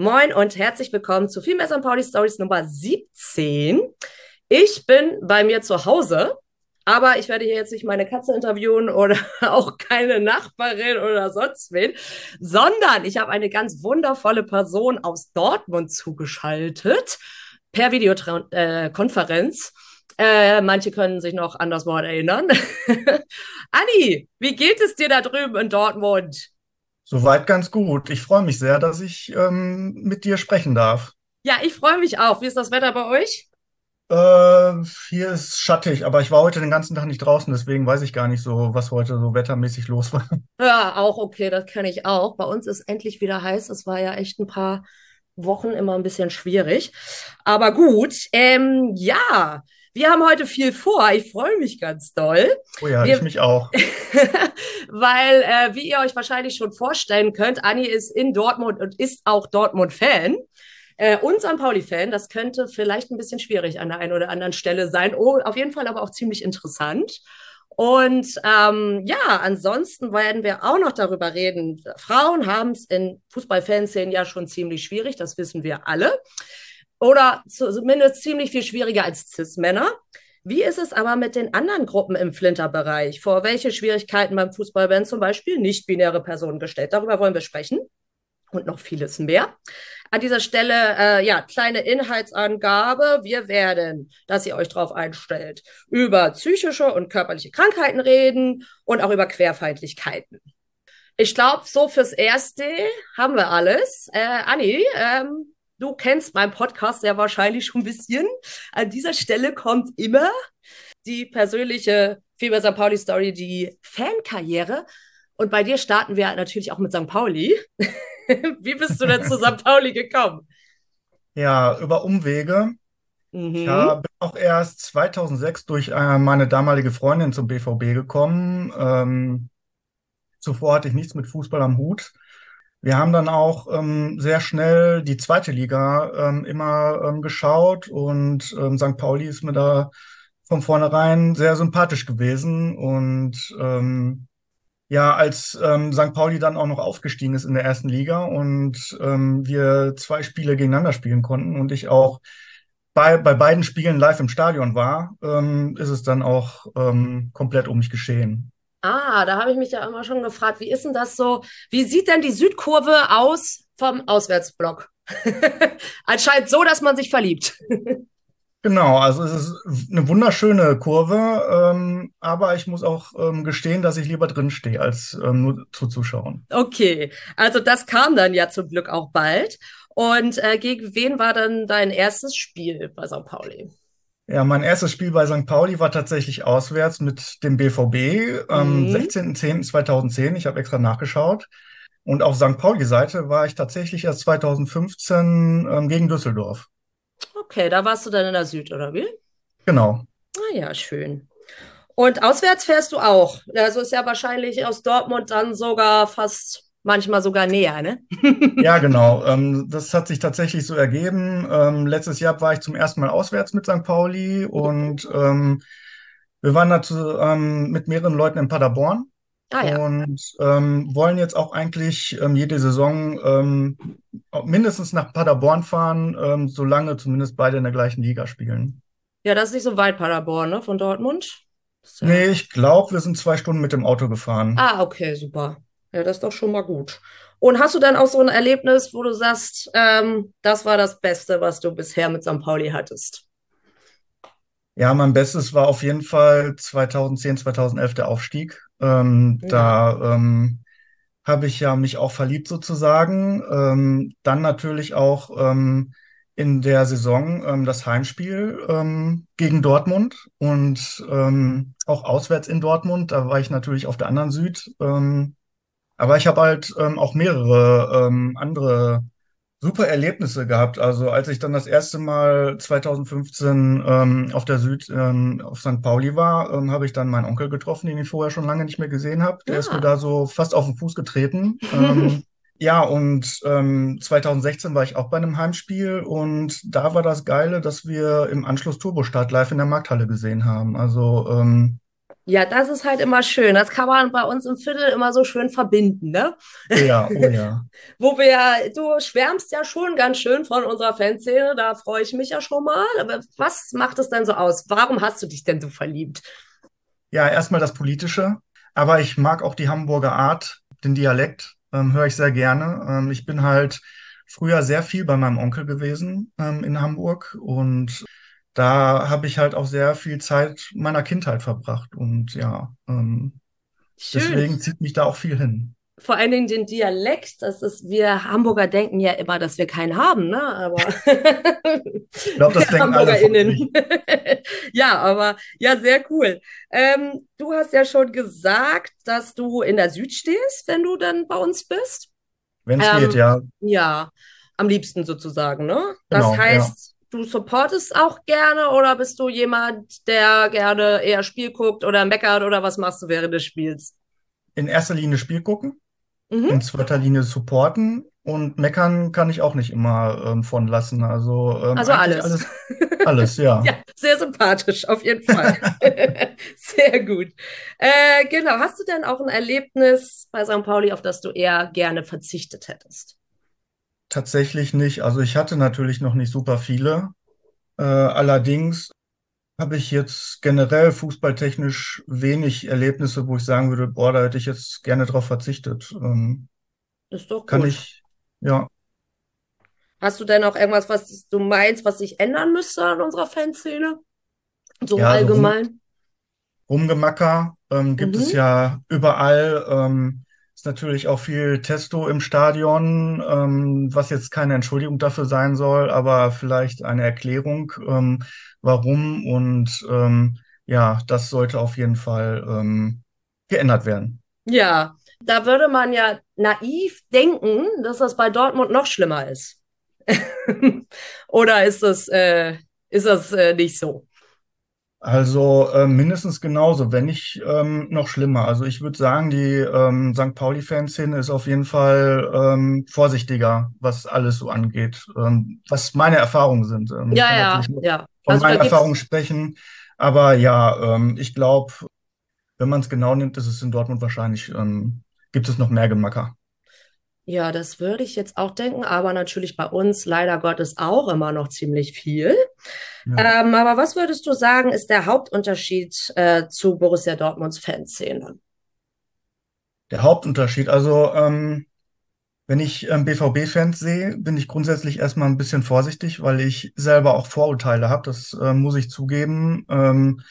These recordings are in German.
Moin und herzlich willkommen zu Vielmehr St. Pauli Stories Nummer 17. Ich bin bei mir zu Hause, aber ich werde hier jetzt nicht meine Katze interviewen oder auch keine Nachbarin oder sonst wen, sondern ich habe eine ganz wundervolle Person aus Dortmund zugeschaltet per Videokonferenz. Äh, manche können sich noch an das Wort erinnern. Anni, wie geht es dir da drüben in Dortmund? Soweit ganz gut. Ich freue mich sehr, dass ich ähm, mit dir sprechen darf. Ja, ich freue mich auch. Wie ist das Wetter bei euch? Äh, hier ist schattig, aber ich war heute den ganzen Tag nicht draußen, deswegen weiß ich gar nicht so, was heute so wettermäßig los war. Ja, auch okay, das kann ich auch. Bei uns ist endlich wieder heiß. Es war ja echt ein paar Wochen immer ein bisschen schwierig. Aber gut, ähm, ja. Wir haben heute viel vor. Ich freue mich ganz doll. Oh ja, Wir, ich mich auch. weil, äh, wie ihr euch wahrscheinlich schon vorstellen könnt, Anni ist in Dortmund und ist auch Dortmund-Fan. Äh, und St. Pauli-Fan, das könnte vielleicht ein bisschen schwierig an der einen oder anderen Stelle sein. Oh, auf jeden Fall aber auch ziemlich interessant. Und ähm, ja, ansonsten werden wir auch noch darüber reden. Frauen haben es in Fußballfanszenen ja schon ziemlich schwierig, das wissen wir alle oder zumindest ziemlich viel schwieriger als Cis-Männer. Wie ist es aber mit den anderen Gruppen im Flinter-Bereich? Vor welche Schwierigkeiten beim Fußball werden zum Beispiel nicht-binäre Personen gestellt? Darüber wollen wir sprechen und noch vieles mehr. An dieser Stelle, äh, ja, kleine Inhaltsangabe. Wir werden, dass ihr euch darauf einstellt, über psychische und körperliche Krankheiten reden und auch über Querfeindlichkeiten. Ich glaube, so fürs Erste haben wir alles. Äh, Anni, ähm, Du kennst meinen Podcast ja wahrscheinlich schon ein bisschen. An dieser Stelle kommt immer die persönliche Fieber St. Pauli Story, die Fankarriere. Und bei dir starten wir natürlich auch mit St. Pauli. Wie bist du denn zu St. Pauli gekommen? Ja, über Umwege. Mhm. Ich bin auch erst 2006 durch äh, meine damalige Freundin zum BVB gekommen. Ähm, zuvor hatte ich nichts mit Fußball am Hut. Wir haben dann auch ähm, sehr schnell die zweite Liga ähm, immer ähm, geschaut und ähm, St. Pauli ist mir da von vornherein sehr sympathisch gewesen. Und ähm, ja, als ähm, St. Pauli dann auch noch aufgestiegen ist in der ersten Liga und ähm, wir zwei Spiele gegeneinander spielen konnten und ich auch bei, bei beiden Spielen live im Stadion war, ähm, ist es dann auch ähm, komplett um mich geschehen. Ah, da habe ich mich ja immer schon gefragt, wie ist denn das so? Wie sieht denn die Südkurve aus vom Auswärtsblock? Anscheinend so, dass man sich verliebt. Genau, also es ist eine wunderschöne Kurve, ähm, aber ich muss auch ähm, gestehen, dass ich lieber drin stehe, als ähm, nur zuzuschauen. Okay, also das kam dann ja zum Glück auch bald. Und äh, gegen wen war dann dein erstes Spiel bei St. Pauli? Ja, mein erstes Spiel bei St. Pauli war tatsächlich auswärts mit dem BVB am mhm. 16.10.2010. Ich habe extra nachgeschaut. Und auf St. Pauli-Seite war ich tatsächlich erst 2015 ähm, gegen Düsseldorf. Okay, da warst du dann in der Süd, oder wie? Genau. Ah ja, schön. Und auswärts fährst du auch. Also ist ja wahrscheinlich aus Dortmund dann sogar fast manchmal sogar näher, ne? ja, genau. Ähm, das hat sich tatsächlich so ergeben. Ähm, letztes Jahr war ich zum ersten Mal auswärts mit St. Pauli und ähm, Wir waren dazu ähm, mit mehreren Leuten in Paderborn Ah ja. und ähm, wollen jetzt auch eigentlich ähm, jede Saison ähm, mindestens nach Paderborn fahren, ähm, solange zumindest beide in der gleichen Liga spielen. Ja, das ist nicht so weit, Paderborn, ne? Von Dortmund. Ja- Nee, ich glaube, wir sind zwei Stunden mit dem Auto gefahren. Ah, okay, super. Ja, das ist doch schon mal gut. Und hast du dann auch so ein Erlebnis, wo du sagst, ähm, das war das Beste, was du bisher mit St. Pauli hattest? Ja, mein Bestes war auf jeden Fall 2010, 2011 der Aufstieg. Ähm, Ja. da ähm, habe ich ja mich auch verliebt sozusagen. Ähm, dann natürlich auch ähm, in der Saison ähm, das Heimspiel ähm, gegen Dortmund und auch auswärts in Dortmund. Da war ich natürlich auf der anderen Süd. Ähm, aber ich habe halt ähm, auch mehrere ähm, andere super Erlebnisse gehabt. Also als ich dann das erste Mal 2015 ähm, auf der Süd ähm, auf St. Pauli war, ähm, habe ich dann meinen Onkel getroffen, den ich vorher schon lange nicht mehr gesehen habe. Der ist mir Ah. da so fast auf den Fuß getreten. Ähm, ja, und ähm, 2016 war ich auch bei einem Heimspiel und da war das Geile, dass wir im Anschluss Turbostart live in der Markthalle gesehen haben. Also ähm, Ja, das ist halt immer schön. Das kann man bei uns im Viertel immer so schön verbinden, ne? ja, oh ja. Wo wir ja, du schwärmst ja schon ganz schön von unserer Fanszene, da freue ich mich ja schon mal. Aber was macht es denn so aus? Warum hast du dich denn so verliebt? Ja, erstmal das Politische, aber ich mag auch die Hamburger Art, den Dialekt, ähm, höre ich sehr gerne. Ähm, ich bin halt früher sehr viel bei meinem Onkel gewesen, ähm, in Hamburg und da habe ich halt auch sehr viel Zeit meiner Kindheit verbracht und ja, ähm, deswegen zieht mich da auch viel hin. Vor allen Dingen den Dialekt, das ist, wir Hamburger denken ja immer, dass wir keinen haben, ne? Aber Ich glaube, das denken alle. HamburgerInnen. Ja, aber ja, sehr cool. Ähm, du hast ja schon gesagt, dass du in der Süd stehst, wenn du dann bei uns bist. Wenn es Ähm, geht, ja. Ja, am liebsten sozusagen, ne? Das Genau, ja. Du supportest auch gerne oder bist du jemand, der gerne eher Spiel guckt oder meckert oder was machst du während des Spiels? In erster Linie Spiel gucken, Mhm. in zweiter Linie supporten und meckern kann ich auch nicht immer ähm, von lassen. Also, ähm, Also alles. alles, alles, ja. Ja, sehr sympathisch, auf jeden Fall. Sehr gut. Äh, genau, hast du denn auch ein Erlebnis bei St. Pauli, auf das du eher gerne verzichtet hättest? Tatsächlich nicht. Also ich hatte natürlich noch nicht super viele. Äh, allerdings habe ich jetzt generell fußballtechnisch wenig Erlebnisse, wo ich sagen würde, boah, da hätte ich jetzt gerne drauf verzichtet. Ähm, Das ist doch kann gut. ich, ja. Hast du denn auch irgendwas, was du meinst, was sich ändern müsste an unserer Fanszene? So Ja, also rum, allgemein? Rumgemacker ähm, gibt es Mhm. ja überall. Ähm, ist natürlich auch viel Testo im Stadion, ähm, was jetzt keine Entschuldigung dafür sein soll, aber vielleicht eine Erklärung, ähm, warum. Und ähm, ja, das sollte auf jeden Fall ähm, geändert werden. Ja, da würde man ja naiv denken, dass das bei Dortmund noch schlimmer ist. Oder ist das, äh, ist das äh, nicht so? Also äh, mindestens genauso, wenn nicht ähm, noch schlimmer. Also ich würde sagen, die ähm, St. Pauli-Fanszene ist auf jeden Fall ähm, vorsichtiger, was alles so angeht. Ähm, was meine Erfahrungen sind. Ähm, Ja, ja, ja. von Also meinen Erfahrungen sprechen. Aber ja, ähm, ich glaube, wenn man es genau nimmt, ist es in Dortmund wahrscheinlich, ähm, gibt es noch mehr Gemacker. Ja, das würde ich jetzt auch denken, aber natürlich bei uns leider Gottes auch immer noch ziemlich viel. Ja. Ähm, aber was würdest du sagen, ist der Hauptunterschied äh, zu Borussia Dortmunds Fanszene? Der Hauptunterschied, also ähm, wenn ich ähm, BVB-Fans sehe, bin ich grundsätzlich erstmal ein bisschen vorsichtig, weil ich selber auch Vorurteile habe. Das äh, muss ich zugeben. Ähm,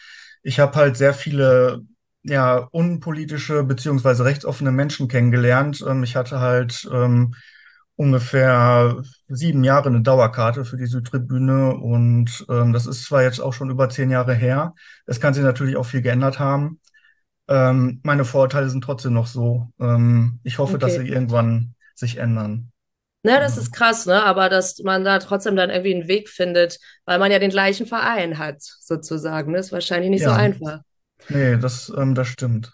ich habe halt sehr viele ja unpolitische beziehungsweise rechtsoffene Menschen kennengelernt. Ähm, ich hatte halt ähm, ungefähr sieben Jahre eine Dauerkarte für die Südtribüne und ähm, das ist zwar jetzt auch schon über zehn Jahre her. Es kann sich natürlich auch viel geändert haben. Ähm, meine Vorurteile sind trotzdem noch so. Ähm, ich hoffe, dass Okay. sie irgendwann sich ändern. Ne, das Genau. ist krass, ne? Aber dass man da trotzdem dann irgendwie einen Weg findet, weil man ja den gleichen Verein hat, sozusagen. Das ist wahrscheinlich nicht so Ja, einfach. Nee, das, ähm, das stimmt.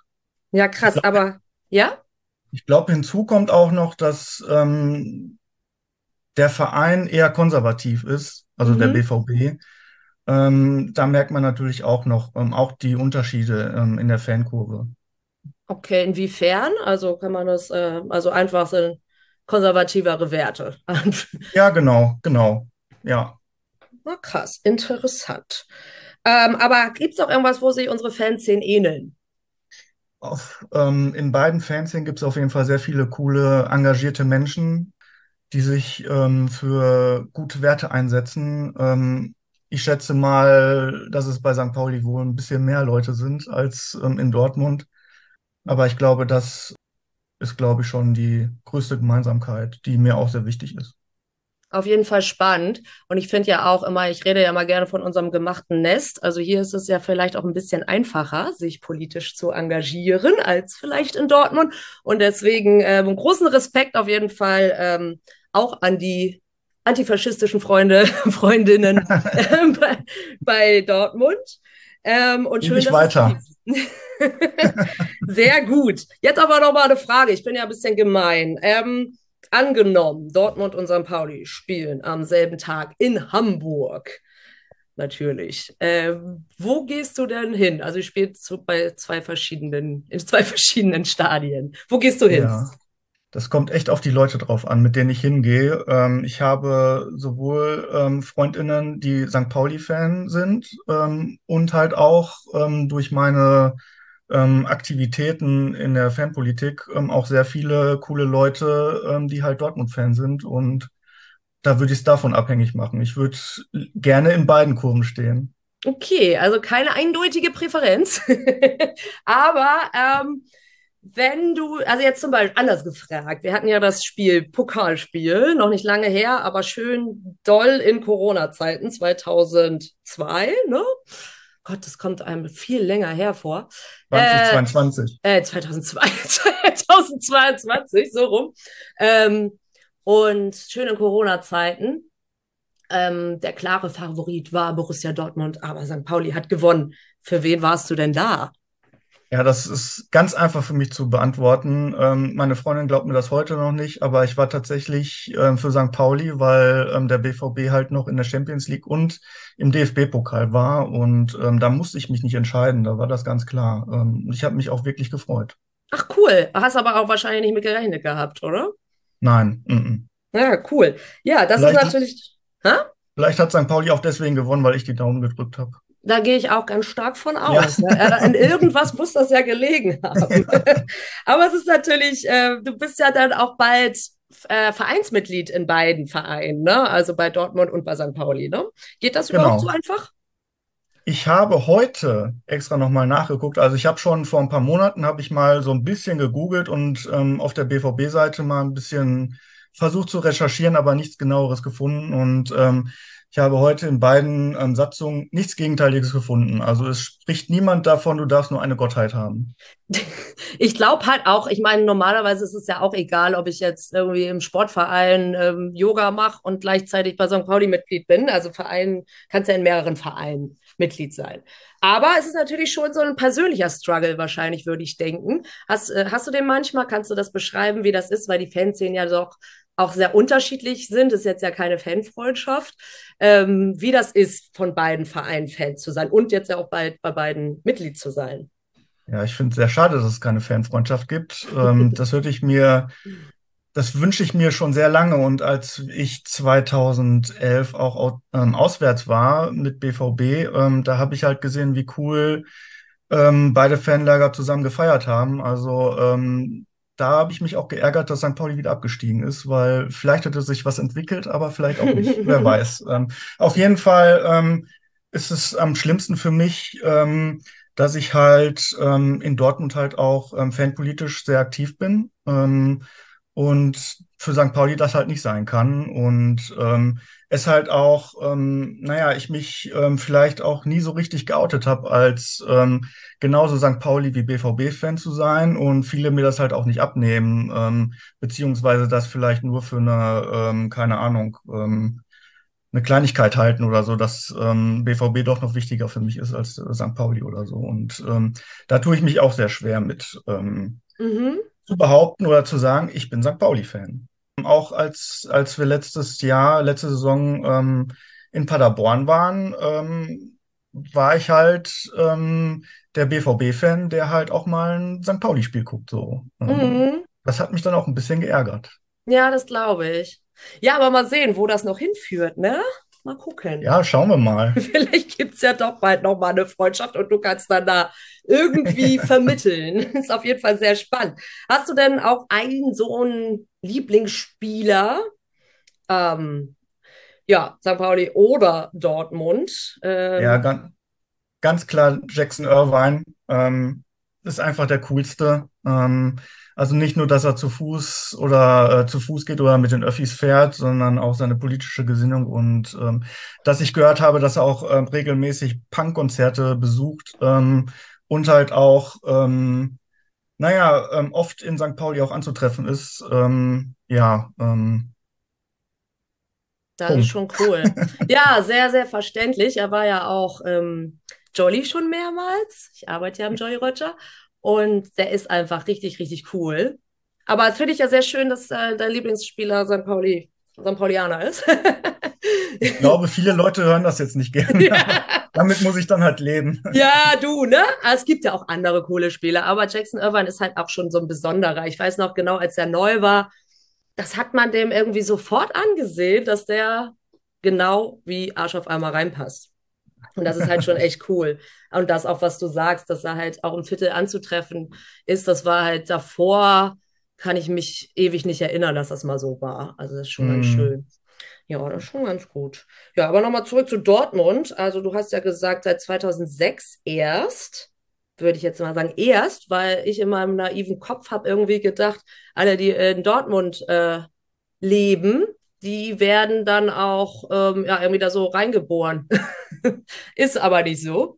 Ja, krass, aber ja? ich glaube, hinzu kommt auch noch, dass ähm, der Verein eher konservativ ist, also der Mhm. BVB. ähm, da merkt man natürlich auch noch ähm, auch die Unterschiede ähm, in der Fankurve. Okay, inwiefern? Also kann man das, äh, also einfach sind konservativere Werte. ja, genau, genau. Ja. Na krass, interessant. Ähm, aber gibt es auch irgendwas, wo sich unsere Fanszenen ähneln? Auf, ähm, in beiden Fanszenen gibt es auf jeden Fall sehr viele coole, engagierte Menschen, die sich ähm, für gute Werte einsetzen. Ähm, ich schätze mal, dass es bei St. Pauli wohl ein bisschen mehr Leute sind als ähm, in Dortmund. Aber ich glaube, das ist, glaube ich, schon die größte Gemeinsamkeit, die mir auch sehr wichtig ist. Auf jeden Fall spannend. Und ich finde ja auch immer, ich rede ja mal gerne von unserem gemachten Nest. Also hier ist es ja vielleicht auch ein bisschen einfacher, sich politisch zu engagieren, als vielleicht in Dortmund. Und deswegen ähm, großen Respekt auf jeden Fall ähm, auch an die antifaschistischen Freunde, Freundinnen äh, bei, bei, Dortmund. Ähm, und schön, dass weiter. Sehr gut. Jetzt aber noch mal eine Frage. Ich bin ja ein bisschen gemein. Ähm, angenommen, Dortmund und St. Pauli spielen am selben Tag in Hamburg. Natürlich. Ähm, wo gehst du denn hin? Also, ich spiele bei zwei verschiedenen, in zwei verschiedenen Stadien. Wo gehst du hin? Ja. Das kommt echt auf die Leute drauf an, mit denen ich hingehe. Ähm, ich habe sowohl ähm, Freundinnen, die St. Pauli-Fan sind ähm, und halt auch ähm, durch meine ähm, Aktivitäten in der Fanpolitik ähm, auch sehr viele coole Leute, die halt Dortmund-Fan sind. Und da würde ich es davon abhängig machen. Ich würde gerne in beiden Kurven stehen. Okay, also keine eindeutige Präferenz. Aber wenn du, also jetzt zum Beispiel anders gefragt, wir hatten ja das Spiel Pokalspiel, noch nicht lange her, aber schön doll in Corona-Zeiten, 2002, ne? Gott, das kommt einem viel länger hervor. 2022. Äh, äh 2002, 2022, so rum. Ähm, und schön in Corona-Zeiten. Ähm, der klare Favorit war Borussia Dortmund, aber St. Pauli hat gewonnen. Für wen warst du denn da? Ja, das ist ganz einfach für mich zu beantworten. Ähm, meine Freundin glaubt mir das heute noch nicht, aber ich war tatsächlich ähm, für St. Pauli, weil ähm, der BVB halt noch in der Champions League und im DFB-Pokal war und ähm, da musste ich mich nicht entscheiden, da war das ganz klar. Ähm, ich habe mich auch wirklich gefreut. Ach cool, hast aber auch wahrscheinlich nicht mit gerechnet gehabt, oder? Nein. M -m. Ja, cool. Ja, das vielleicht, ist natürlich. Hä? Vielleicht hat St. Pauli auch deswegen gewonnen, weil ich die Daumen gedrückt habe. Da gehe ich auch ganz stark von aus. Ja. Ja, in irgendwas muss das ja gelegen haben. Aber es ist natürlich, äh, du bist ja dann auch bald äh, Vereinsmitglied in beiden Vereinen, ne? Also bei Dortmund und bei St. Pauli, ne? Geht das genau. überhaupt so einfach? Ich habe heute extra nochmal nachgeguckt. Also ich habe schon vor ein paar Monaten habe ich mal so ein bisschen gegoogelt und ähm, auf der BVB-Seite mal ein bisschen versucht zu recherchieren, aber nichts genaueres gefunden. Und ähm, ich habe heute in beiden ähm, Satzungen nichts Gegenteiliges gefunden. Also es spricht niemand davon, du darfst nur eine Gottheit haben. Ich glaube halt auch, ich meine, normalerweise ist es ja auch egal, ob ich jetzt irgendwie im Sportverein ähm, Yoga mache und gleichzeitig bei St. Pauli Mitglied bin. Also Verein kannst ja in mehreren Vereinen Mitglied sein. Aber es ist natürlich schon so ein persönlicher Struggle wahrscheinlich, würde ich denken. Hast, äh, hast du den manchmal? Kannst du das beschreiben, wie das ist? Weil die Fanszenen ja doch auch sehr unterschiedlich sind. Das ist jetzt ja keine Fanfreundschaft. Ähm, wie das ist, von beiden Vereinen Fan zu sein und jetzt ja auch bei, bei beiden Mitglied zu sein. Ja, ich finde es sehr schade, dass es keine Fanfreundschaft gibt. ähm, das würde ich mir, das wünsche ich mir schon sehr lange. Und als ich 2011 auch ähm, auswärts war mit BVB, ähm, da habe ich halt gesehen, wie cool ähm, beide Fanlager zusammen gefeiert haben. Also ähm, da habe ich mich auch geärgert, dass St. Pauli wieder abgestiegen ist, weil vielleicht hätte sich was entwickelt, aber vielleicht auch nicht. Wer weiß. Ähm, auf jeden Fall ähm, ist es am schlimmsten für mich, ähm, dass ich halt ähm, in Dortmund halt auch ähm, fanpolitisch sehr aktiv bin ähm, und für St. Pauli das halt nicht sein kann. Und ähm, es halt auch, ähm, naja, ich mich ähm, vielleicht auch nie so richtig geoutet habe, als ähm, genauso St. Pauli wie BVB-Fan zu sein und viele mir das halt auch nicht abnehmen, ähm, beziehungsweise das vielleicht nur für eine, ähm, keine Ahnung, ähm, eine Kleinigkeit halten oder so, dass ähm, BVB doch noch wichtiger für mich ist als äh, St. Pauli oder so. Und ähm, da tue ich mich auch sehr schwer mit ähm, mhm. Zu behaupten oder zu sagen, ich bin St. Pauli-Fan auch als, als wir letztes Jahr, letzte Saison ähm, in Paderborn waren, ähm, war ich halt ähm, der BVB-Fan, der halt auch mal ein St. Pauli-Spiel guckt. So. Ähm, Mhm. das hat mich dann auch ein bisschen geärgert. Ja, das glaube ich. Ja, aber mal sehen, wo das noch hinführt, ne? Mal gucken. Ja, schauen wir mal. Vielleicht gibt es ja doch bald nochmal eine Freundschaft und du kannst dann da irgendwie vermitteln. Ist auf jeden Fall sehr spannend. Hast du denn auch einen so einen Lieblingsspieler? Ähm, ja, St. Pauli oder Dortmund? Ja, Ähm, ganz, ganz klar Jackson Irvine ähm, ist einfach der coolste. Ähm, also nicht nur, dass er zu Fuß oder äh, zu Fuß geht oder mit den Öffis fährt, sondern auch seine politische Gesinnung und ähm, dass ich gehört habe, dass er auch ähm, regelmäßig Punkkonzerte besucht ähm, und halt auch, ähm, naja, ähm, oft in St. Pauli auch anzutreffen ist. Ähm, ja, ähm, das ist Punkt. schon cool. Ja, sehr, sehr verständlich. Er war ja auch ähm, Jolly schon mehrmals. Ich arbeite ja am Jolly Roger. Und der ist einfach richtig, richtig cool. Aber das finde ich ja sehr schön, dass äh, dein Lieblingsspieler St. Pauli, St. Paulianer ist. Ich glaube, viele Leute hören das jetzt nicht gerne, Ja. damit muss ich dann halt leben. Ja, du, ne? Es gibt ja auch andere coole Spieler, aber Jackson Irvine ist halt auch schon so ein besonderer. Ich weiß noch genau, als er neu war, das hat man dem irgendwie sofort angesehen, dass der genau wie Arsch auf einmal reinpasst. Und das ist halt schon echt cool. Und das auch, was du sagst, dass er halt auch im Viertel anzutreffen ist, das war halt davor, kann ich mich ewig nicht erinnern, dass das mal so war. Also das ist schon ganz Hm. schön. Ja, das ist schon ganz gut. Ja, aber nochmal zurück zu Dortmund. Also du hast ja gesagt, seit 2006 erst, würde ich jetzt mal sagen, erst, weil ich in meinem naiven Kopf habe irgendwie gedacht, alle, die in Dortmund äh, leben, die werden dann auch ähm, ja, irgendwie da so reingeboren. Ist aber nicht so.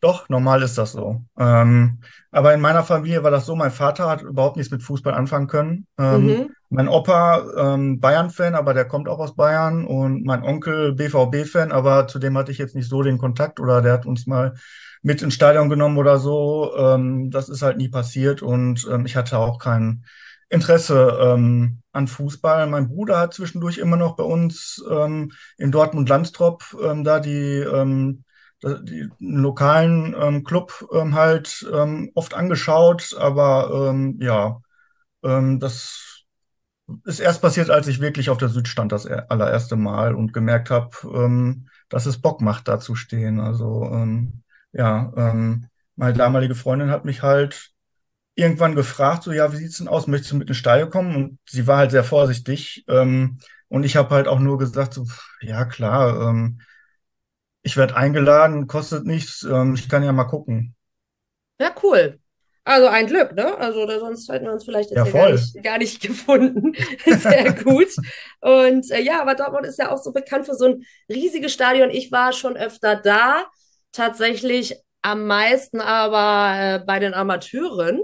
Doch, normal ist das so. Ähm, aber in meiner Familie war das so, mein Vater hat überhaupt nichts mit Fußball anfangen können. Ähm, Mhm. mein Opa ähm, Bayern-Fan, aber der kommt auch aus Bayern und mein Onkel BVB-Fan, aber zu dem hatte ich jetzt nicht so den Kontakt oder der hat uns mal mit ins Stadion genommen oder so. Ähm, das ist halt nie passiert und ähm, ich hatte auch kein Interesse ähm, an Fußball. Mein Bruder hat zwischendurch immer noch bei uns ähm, in Dortmund-Landstrop ähm, da die ähm, die lokalen ähm, Club ähm, halt ähm, oft angeschaut, aber ähm, ja, ähm, das ist erst passiert, als ich wirklich auf der Süd stand, das er- allererste Mal und gemerkt habe, ähm, dass es Bock macht, da zu stehen. Also ähm, ja, ähm, meine damalige Freundin hat mich halt irgendwann gefragt, so ja, wie sieht's denn aus? Möchtest du mit ins Stadion kommen? Und sie war halt sehr vorsichtig. Ähm, und ich habe halt auch nur gesagt, so, ja klar, ähm, ich werde eingeladen, kostet nichts, ähm, ich kann ja mal gucken. Ja, cool. Also ein Glück, ne? Also da, sonst hätten wir uns vielleicht jetzt Ja, gar nicht, gar nicht gefunden. Sehr gut. Und äh, ja, aber Dortmund ist ja auch so bekannt für so ein riesiges Stadion. Ich war schon öfter da, tatsächlich am meisten aber äh, bei den Amateuren.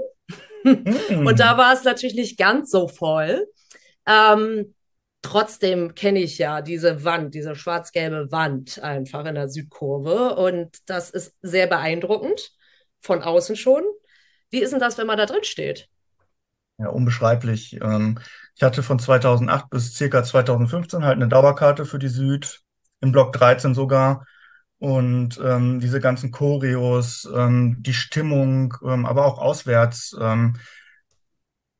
Und da Hm. war es natürlich nicht ganz so voll. Ähm, trotzdem kenne ich ja diese Wand, diese schwarz-gelbe Wand einfach in der Südkurve. Und das ist sehr beeindruckend, von außen schon. Wie ist denn das, wenn man da drin steht? Ja, unbeschreiblich. Ähm, ich hatte von 2008 bis circa 2015 halt eine Dauerkarte für die Süd, im Block 13 sogar. Und ähm, diese ganzen Choreos, ähm, die Stimmung, ähm, aber auch auswärts, ähm,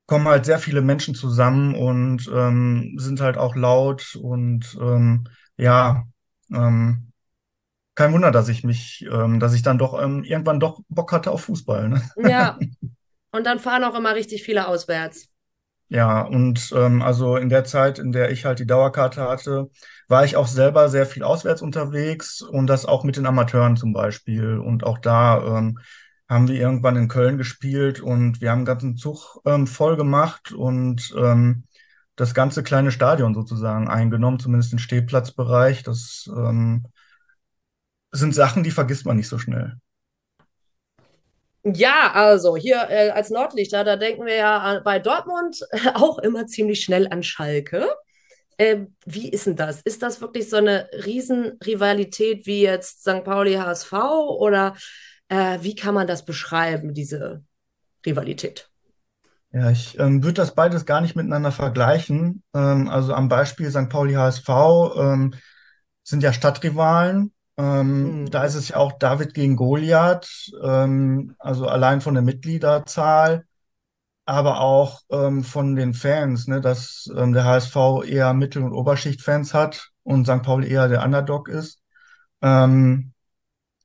kommen halt sehr viele Menschen zusammen und ähm, sind halt auch laut und ähm, ja, ähm, kein Wunder, dass ich mich, ähm, dass ich dann doch ähm, irgendwann doch Bock hatte auf Fußball, ne? Ja, und dann fahren auch immer richtig viele auswärts. Ja, und ähm, also in der Zeit, in der ich halt die Dauerkarte hatte, war ich auch selber sehr viel auswärts unterwegs und das auch mit den Amateuren zum Beispiel. Und auch da ähm, haben wir irgendwann in Köln gespielt und wir haben einen ganzen Zug ähm, voll gemacht und ähm, das ganze kleine Stadion sozusagen eingenommen, zumindest den Stehplatzbereich. Das ähm, sind Sachen, die vergisst man nicht so schnell. Ja, also hier äh, als Nordlichter, da denken wir ja an- bei Dortmund äh, auch immer ziemlich schnell an Schalke. Ähm, wie ist denn das? Ist das wirklich so eine Riesenrivalität wie jetzt St. Pauli HSV oder äh, wie kann man das beschreiben, diese Rivalität? Ja, ich ähm, würde das beides gar nicht miteinander vergleichen. Ähm, also am Beispiel St. Pauli HSV. Ähm, sind ja Stadtrivalen. Ähm, mhm. Da ist es ja auch David gegen Goliath, ähm, also allein von der Mitgliederzahl, aber auch ähm, von den Fans, ne, dass ähm, der HSV eher Mittel- und Oberschichtfans hat und St. Pauli eher der Underdog ist. Ähm,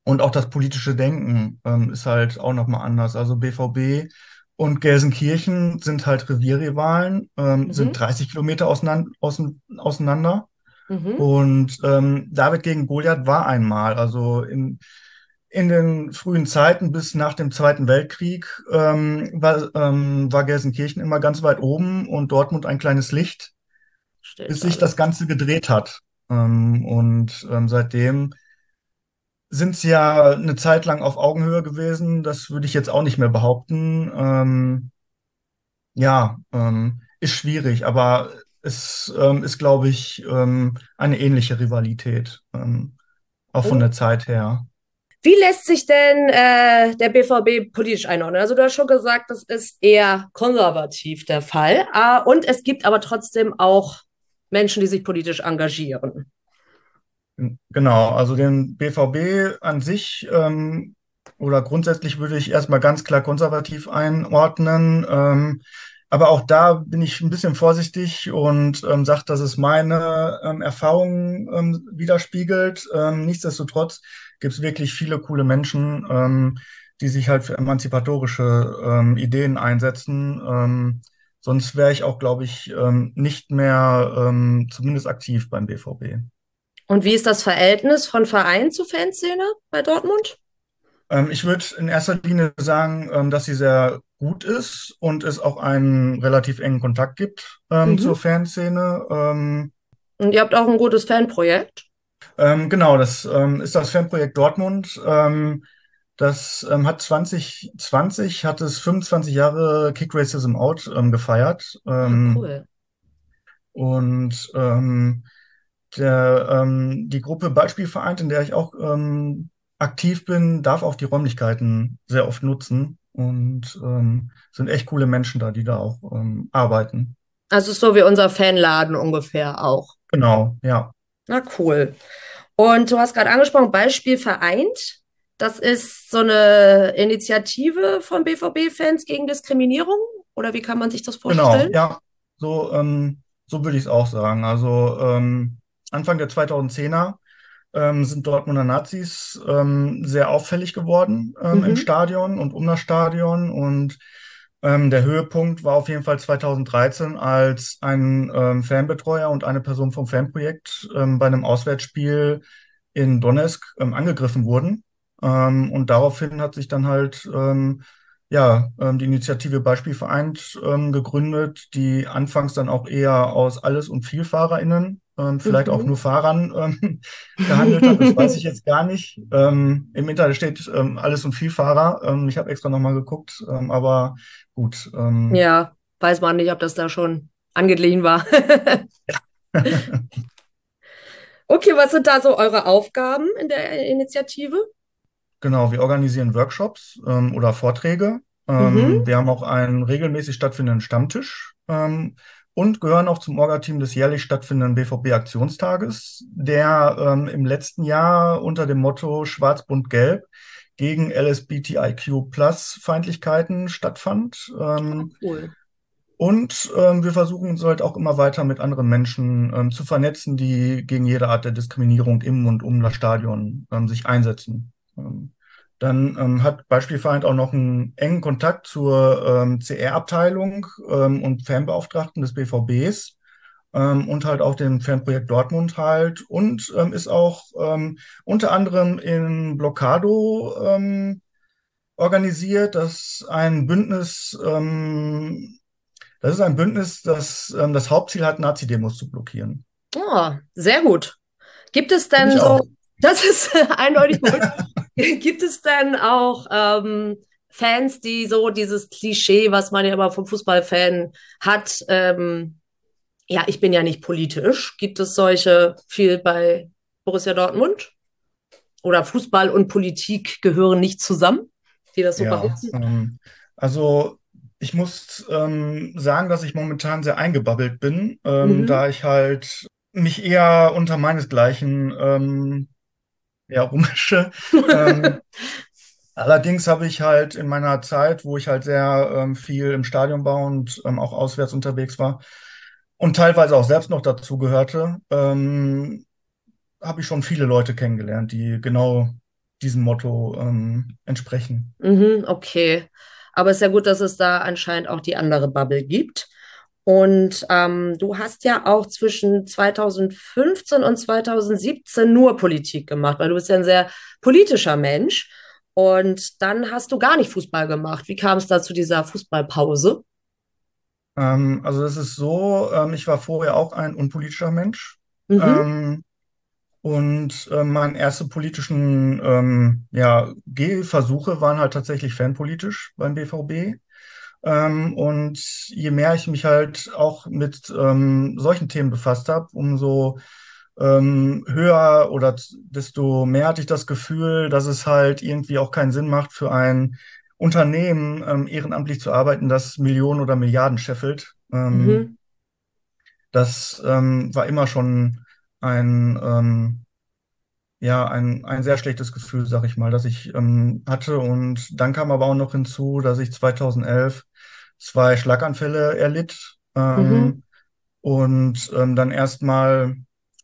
und auch das politische Denken ähm, ist halt auch nochmal anders. Also BVB und Gelsenkirchen sind halt Revierrivalen, mhm. sind 30 Kilometer auseinander. auseinander. Mhm. Und ähm, David gegen Goliath war einmal, also in, in den frühen Zeiten bis nach dem Zweiten Weltkrieg ähm, war, ähm, war Gelsenkirchen immer ganz weit oben und Dortmund ein kleines Licht, Steht bis sich das Ganze gedreht hat. Ähm, und ähm, seitdem sind sie ja eine Zeit lang auf Augenhöhe gewesen. Das würde ich jetzt auch nicht mehr behaupten. Ähm, ja, ähm, ist schwierig, aber es ähm, ist, glaube ich, ähm, eine ähnliche Rivalität, ähm, auch von der Zeit her. Wie lässt sich denn äh, der BVB politisch einordnen? Also du hast schon gesagt, das ist eher konservativ der Fall. Äh, und es gibt aber trotzdem auch Menschen, die sich politisch engagieren. Genau, also den BVB an sich ähm, oder grundsätzlich würde ich erstmal ganz klar konservativ einordnen. Aber auch da bin ich ein bisschen vorsichtig und ähm, sage, dass es meine ähm, Erfahrungen ähm, widerspiegelt. Ähm, nichtsdestotrotz gibt es wirklich viele coole Menschen, ähm, die sich halt für emanzipatorische ähm, Ideen einsetzen. Ähm, sonst wäre ich auch, glaube ich, ähm, nicht mehr ähm, zumindest aktiv beim BVB. Und wie ist das Verhältnis von Verein zu Fanszene bei Dortmund? Ähm, ich würde in erster Linie sagen, ähm, dass sie sehr gut ist und es auch einen relativ engen Kontakt gibt ähm, mhm. zur Fanszene. Ähm, und ihr habt auch ein gutes Fanprojekt? Ähm, genau, das ähm, ist das Fanprojekt Dortmund. das hat 2020, hat es 25 Jahre Kick Racism Out gefeiert. Ah, cool. Und der, ähm, die Gruppe Beispielverein, in der ich auch ähm, aktiv bin, darf auch die Räumlichkeiten sehr oft nutzen und ähm, sind echt coole Menschen da, die da auch ähm, arbeiten. Also so wie unser Fanladen ungefähr auch. Genau, ja. Na cool. Und du hast gerade angesprochen, Beispiel vereint. Das ist so eine Initiative von BVB-Fans gegen Diskriminierung? Oder wie kann man sich das genau, vorstellen? Genau, ja. So, ähm, so würde ich es auch sagen. Also ähm, Anfang der 2010er ähm, sind Dortmunder Nazis ähm, sehr auffällig geworden ähm, mhm. im Stadion und um das Stadion. Und ähm, der Höhepunkt war auf jeden Fall 2013, als ein ähm, Fanbetreuer und eine Person vom Fanprojekt ähm, bei einem Auswärtsspiel in Donetsk angegriffen wurden. und daraufhin hat sich dann halt ja, die Initiative Beispielvereint ähm, gegründet, die anfangs dann auch eher aus Alles- und VielfahrerInnen, ähm, vielleicht mhm. auch nur Fahrern ähm, gehandelt hat. Das weiß ich jetzt gar nicht. Ähm, Im Internet steht ähm, Alles- und Vielfahrer. Ähm, ich habe extra nochmal geguckt, ähm, aber gut. Ja, weiß man nicht, ob das da schon angeglichen war. okay, was sind da so eure Aufgaben in der Initiative? Genau, wir organisieren Workshops oder Vorträge. Mhm. Wir haben auch einen regelmäßig stattfindenden Stammtisch ähm, und gehören auch zum Orga-Team des jährlich stattfindenden BVB-Aktionstages, der ähm, im letzten Jahr unter dem Motto Schwarz-Bunt-Gelb gegen LSBTIQ-Plus-Feindlichkeiten stattfand. Ähm, cool. Und ähm, wir versuchen uns halt auch immer weiter mit anderen Menschen ähm, zu vernetzen, die gegen jede Art der Diskriminierung im und um das Stadion ähm, sich einsetzen. Ähm, dann ähm, hat Beispielverein auch noch einen engen Kontakt zur ähm, CR-Abteilung ähm, und Fanbeauftragten des BVBs ähm, und halt auch dem Fanprojekt Dortmund halt und ähm, ist auch ähm, unter anderem in Blockado organisiert, das ein Bündnis, das ist ein Bündnis, das das Hauptziel hat, Nazi-Demos zu blockieren. Oh, sehr gut. Gibt es denn so, auch. das ist eindeutig gut. Gibt es denn auch ähm, Fans, die so dieses Klischee, was man ja immer vom Fußballfan hat, ähm, ja, ich bin ja nicht politisch. Gibt es solche viel bei Borussia Dortmund? Oder Fußball und Politik gehören nicht zusammen, die das so ja, behaupten? Ähm, also ich muss ähm, sagen, dass ich momentan sehr eingebabbelt bin, ähm, mhm. da ich halt mich eher unter meinesgleichen ja, rummische. ähm, allerdings habe ich halt in meiner Zeit, wo ich halt sehr ähm, viel im Stadion war und ähm, auch auswärts unterwegs war und teilweise auch selbst noch dazu gehörte, ähm, habe ich schon viele Leute kennengelernt, die genau diesem Motto ähm, entsprechen. Mhm, okay. Aber es ist ja gut, dass es da anscheinend auch die andere Bubble gibt. Und ähm, du hast ja auch zwischen 2015 und 2017 nur Politik gemacht, weil du bist ja ein sehr politischer Mensch. Und dann hast du gar nicht Fußball gemacht. Wie kam es da zu dieser Fußballpause? Ähm, also es ist so, ähm, ich war vorher auch ein unpolitischer Mensch. Mhm, Ähm, und äh, meine ersten politischen ähm, ja, Gehversuche waren halt tatsächlich fanpolitisch beim BVB. Ähm, und je mehr ich mich halt auch mit ähm, solchen Themen befasst habe, umso ähm, höher oder desto mehr hatte ich das Gefühl, dass es halt irgendwie auch keinen Sinn macht für ein Unternehmen, ähm, ehrenamtlich zu arbeiten, das Millionen oder Milliarden scheffelt. Ähm, mhm, das ähm, war immer schon ein, ähm, ja, ein, ein sehr schlechtes Gefühl, sag ich mal, das ich ähm, hatte. Und dann kam aber auch noch hinzu, dass ich 2011 zwei Schlaganfälle erlitt mhm, ähm, und ähm, dann erstmal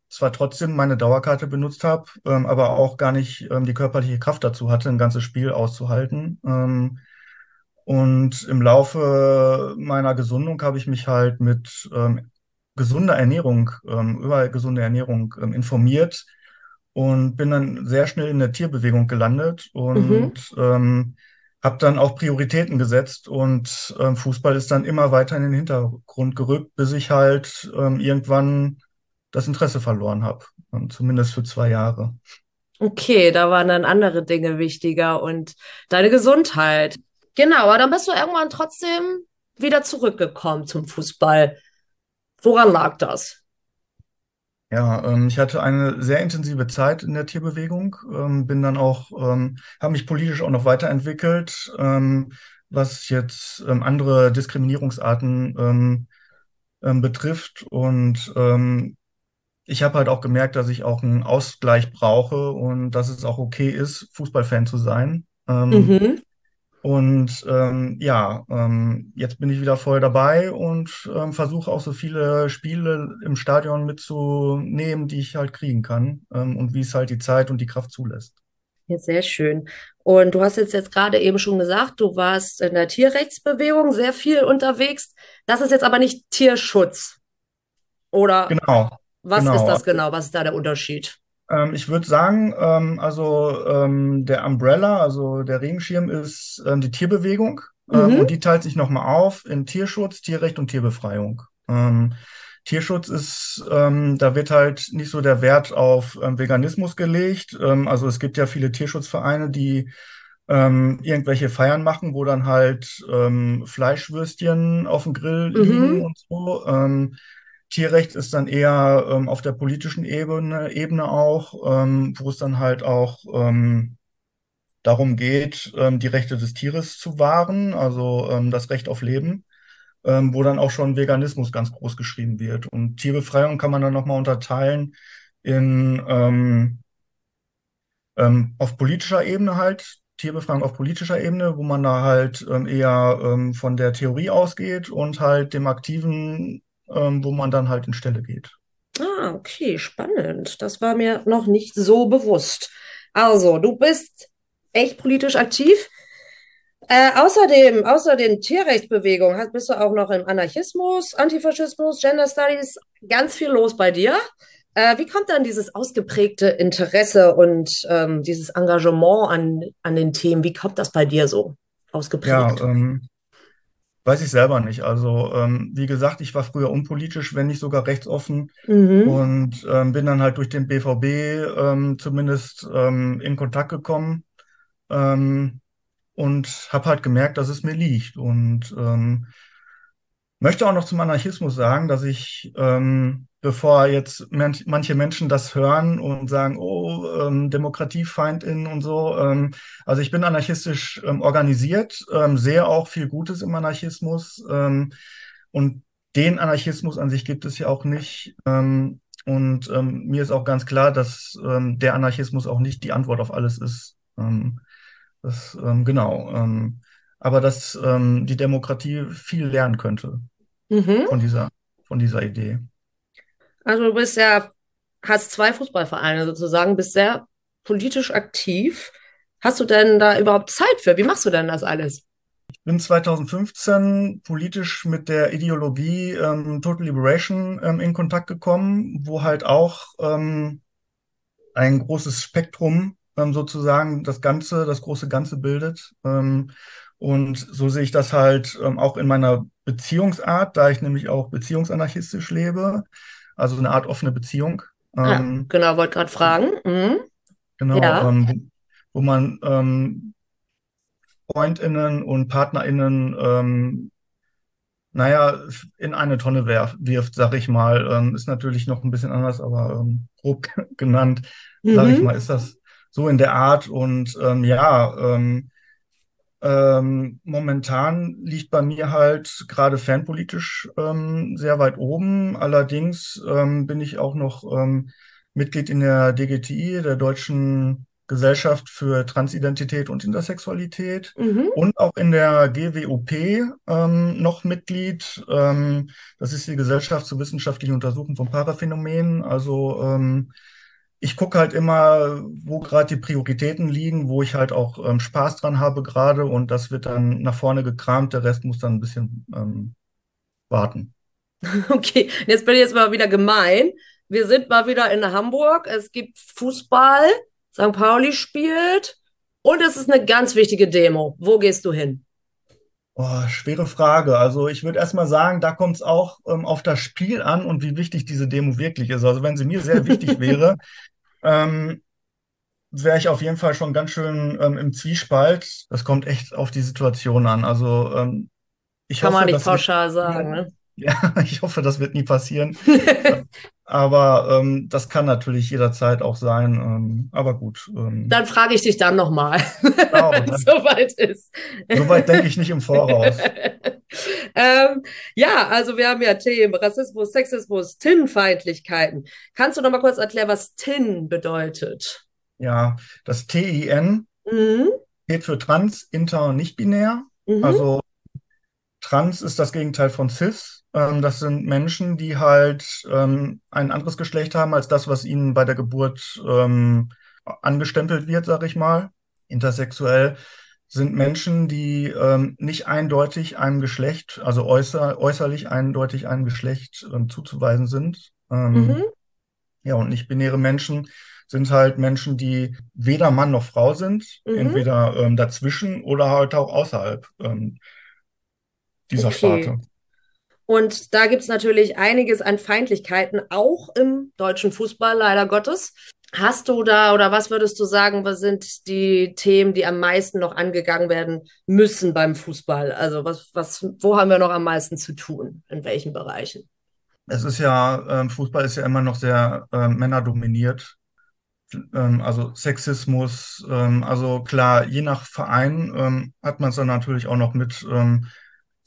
zwar trotzdem meine Dauerkarte benutzt habe, ähm, aber auch gar nicht ähm, die körperliche Kraft dazu hatte, ein ganzes Spiel auszuhalten. Ähm, und im Laufe meiner Gesundung habe ich mich halt mit ähm, gesunder Ernährung, ähm, über gesunde Ernährung ähm, informiert und bin dann sehr schnell in der Tierbewegung gelandet mhm. und ähm, habe dann auch Prioritäten gesetzt und ähm, Fußball ist dann immer weiter in den Hintergrund gerückt, bis ich halt ähm, irgendwann das Interesse verloren habe, ähm, zumindest für zwei Jahre. Okay, da waren dann andere Dinge wichtiger und deine Gesundheit. Genau, aber dann bist du irgendwann trotzdem wieder zurückgekommen zum Fußball. Woran lag das? Ja, ähm, ich hatte eine sehr intensive Zeit in der Tierbewegung, ähm, bin dann auch, ähm, habe mich politisch auch noch weiterentwickelt, ähm, was jetzt ähm, andere Diskriminierungsarten ähm, ähm, betrifft. Und ähm, ich habe halt auch gemerkt, dass ich auch einen Ausgleich brauche und dass es auch okay ist, Fußballfan zu sein. Ähm, Mhm. Und ähm, ja, ähm, jetzt bin ich wieder voll dabei und ähm, versuche auch so viele Spiele im Stadion mitzunehmen, die ich halt kriegen kann ähm, und wie es halt die Zeit und die Kraft zulässt. Ja, sehr schön. Und du hast jetzt, jetzt gerade eben schon gesagt, du warst in der Tierrechtsbewegung sehr viel unterwegs. Das ist jetzt aber nicht Tierschutz. Oder Genau, was ist genau. das genau? Was ist da der Unterschied? Ähm, ich würde sagen, ähm, also ähm, der Umbrella, also der Regenschirm ist ähm, die Tierbewegung ähm, und Mhm, die teilt sich nochmal auf in Tierschutz, Tierrecht und Tierbefreiung. Ähm, Tierschutz ist, ähm, da wird halt nicht so der Wert auf ähm, Veganismus gelegt. Ähm, also es gibt ja viele Tierschutzvereine, die ähm, irgendwelche Feiern machen, wo dann halt ähm, Fleischwürstchen auf dem Grill liegen mhm, und so. Tierrecht ist dann eher ähm, auf der politischen Ebene, Ebene auch, ähm, wo es dann halt auch ähm, darum geht, ähm, die Rechte des Tieres zu wahren, also ähm, das Recht auf Leben, ähm, wo dann auch schon Veganismus ganz groß geschrieben wird. Und Tierbefreiung kann man dann nochmal unterteilen in auf politischer Ebene halt, Tierbefreiung auf politischer Ebene, wo man da halt ähm, eher ähm, von der Theorie ausgeht und halt dem Aktiven, ähm, wo man dann halt in Stelle geht. Ah, okay, spannend. Das war mir noch nicht so bewusst. Also, du bist echt politisch aktiv. Äh, außerdem, außer den Tierrechtsbewegungen, bist du auch noch im Anarchismus, Antifaschismus, Gender Studies, ganz viel los bei dir. Äh, wie kommt dann dieses ausgeprägte Interesse und ähm, dieses Engagement an, an den Themen, wie kommt das bei dir so Ja, ausgeprägt? ähm, weiß ich selber nicht. Also, ähm, wie gesagt, ich war früher unpolitisch, wenn nicht sogar rechtsoffen Mhm. und ähm, bin dann halt durch den BVB ähm, zumindest ähm, in Kontakt gekommen ähm, und habe halt gemerkt, dass es mir liegt. Und ähm, Möchte auch noch zum Anarchismus sagen, dass ich, ähm, bevor jetzt manch, manche Menschen das hören und sagen, oh, ähm, Demokratiefeindin und so, ähm, also ich bin anarchistisch ähm, organisiert, ähm, sehe auch viel Gutes im Anarchismus ähm, und den Anarchismus an sich gibt es ja auch nicht. Ähm, Und ähm, mir ist auch ganz klar, dass ähm, der Anarchismus auch nicht die Antwort auf alles ist. Ähm, das, ähm, genau. Ähm, aber dass ähm, die Demokratie viel lernen könnte Mhm. von dieser, von dieser Idee. Also du bist ja, hast zwei Fußballvereine sozusagen, bist sehr politisch aktiv. Hast du denn da überhaupt Zeit für? Wie machst du denn das alles? Ich bin 2015 politisch mit der Ideologie ähm, Total Liberation ähm, in Kontakt gekommen, wo halt auch ähm, ein großes Spektrum ähm, sozusagen das Ganze, das große Ganze bildet. Ähm, und so sehe ich das halt ähm, auch in meiner Beziehungsart, da ich nämlich auch beziehungsanarchistisch lebe, also eine Art offene Beziehung. Ah, Ähm, genau, wollte gerade fragen. Mhm. genau, Ja. ähm, wo man ähm, FreundInnen und PartnerInnen ähm, naja, in eine Tonne werf, wirft, sag ich mal. Ähm, ist natürlich noch ein bisschen anders, aber ähm, grob genannt, sag ich Mhm. mal, ist das so in der Art. Und ähm, ja, ähm, ähm, momentan liegt bei mir halt gerade fanpolitisch ähm, sehr weit oben. Allerdings ähm, bin ich auch noch ähm, Mitglied in der DGTI, der Deutschen Gesellschaft für Transidentität und Intersexualität Mhm. und auch in der GWOP ähm, noch Mitglied. Ähm, das ist die Gesellschaft zur wissenschaftlichen Untersuchung von Paraphänomenen. Also ähm, ich gucke halt immer, wo gerade die Prioritäten liegen, wo ich halt auch ähm, Spaß dran habe gerade und das wird dann nach vorne gekramt, der Rest muss dann ein bisschen ähm, warten. Okay, jetzt bin ich jetzt mal wieder gemein. Wir sind mal wieder in Hamburg. Es gibt Fußball. St. Pauli spielt. Und es ist eine ganz wichtige Demo. Wo gehst du hin? Oh, schwere Frage. Also ich würde erstmal sagen, da kommt es auch ähm, auf das Spiel an und wie wichtig diese Demo wirklich ist. Also wenn sie mir sehr wichtig wäre, ähm, wäre ich auf jeden Fall schon ganz schön ähm, im Zwiespalt. Das kommt echt auf die Situation an. Also ähm, ich Kann man hoffe, nicht das wird pauschal sagen, ne? Ja, ich hoffe, das wird nie passieren. Aber ähm, das kann natürlich jederzeit auch sein. Ähm, aber gut, ähm, Dann frage ich dich dann nochmal, genau, wenn es soweit ist. soweit denke ich nicht im Voraus. ähm, ja, also wir haben ja Themen Rassismus, Sexismus, TIN-Feindlichkeiten. Kannst du noch mal kurz erklären, was TIN bedeutet? Ja, das TIN Mhm, steht für trans, inter und nicht-binär. mhm, Also trans ist das Gegenteil von cis. Ähm, das sind Menschen, die halt ähm, ein anderes Geschlecht haben als das, was ihnen bei der Geburt ähm, angestempelt wird, sag ich mal. Intersexuell sind Menschen, die ähm, nicht eindeutig einem Geschlecht, also äußer, äußerlich eindeutig einem Geschlecht ähm, zuzuweisen sind. Ähm, mhm, ja, und nicht-binäre Menschen sind halt Menschen, die weder Mann noch Frau sind, mhm. entweder ähm, dazwischen oder halt auch außerhalb ähm, dieser Okay. Sparte. Und da gibt es natürlich einiges an Feindlichkeiten, auch im deutschen Fußball, leider Gottes. Hast du da oder was würdest du sagen, was sind die Themen, die am meisten noch angegangen werden müssen beim Fußball? Also was, was, wo haben wir noch am meisten zu tun? In welchen Bereichen? Es ist ja, ähm, Fußball ist ja immer noch sehr ähm, männerdominiert. Ähm, also Sexismus, ähm, also klar, je nach Verein hat man es dann natürlich auch noch mit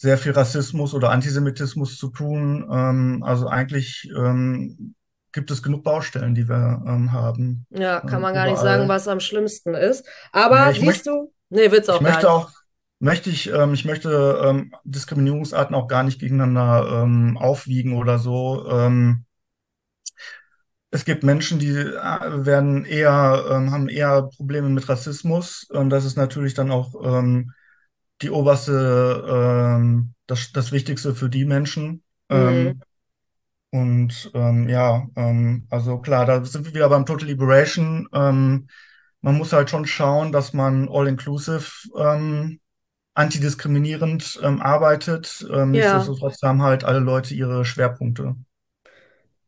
sehr viel Rassismus oder Antisemitismus zu tun. Ähm, also eigentlich ähm, gibt es genug Baustellen, die wir ähm, haben, Ja, kann ähm, man gar nicht sagen, was am schlimmsten ist. Nee, Aber ich siehst du, nee, wird's ich auch gar möchte auch, möchte ich, ähm, ich möchte ähm, Diskriminierungsarten auch gar nicht gegeneinander ähm, aufwiegen oder so. Ähm, Es gibt Menschen, die äh, werden eher, ähm, haben eher Probleme mit Rassismus. Ähm, das ist natürlich dann auch ähm, die oberste, ähm, das, das Wichtigste für die Menschen. Hm. Ähm, und ähm, ja, ähm, also klar, da sind wir wieder beim Total Liberation. Man muss halt schon schauen, dass man all-inclusive, antidiskriminierend ähm, arbeitet. Ähm, Ja, nichtsdestotrotz haben halt alle Leute ihre Schwerpunkte.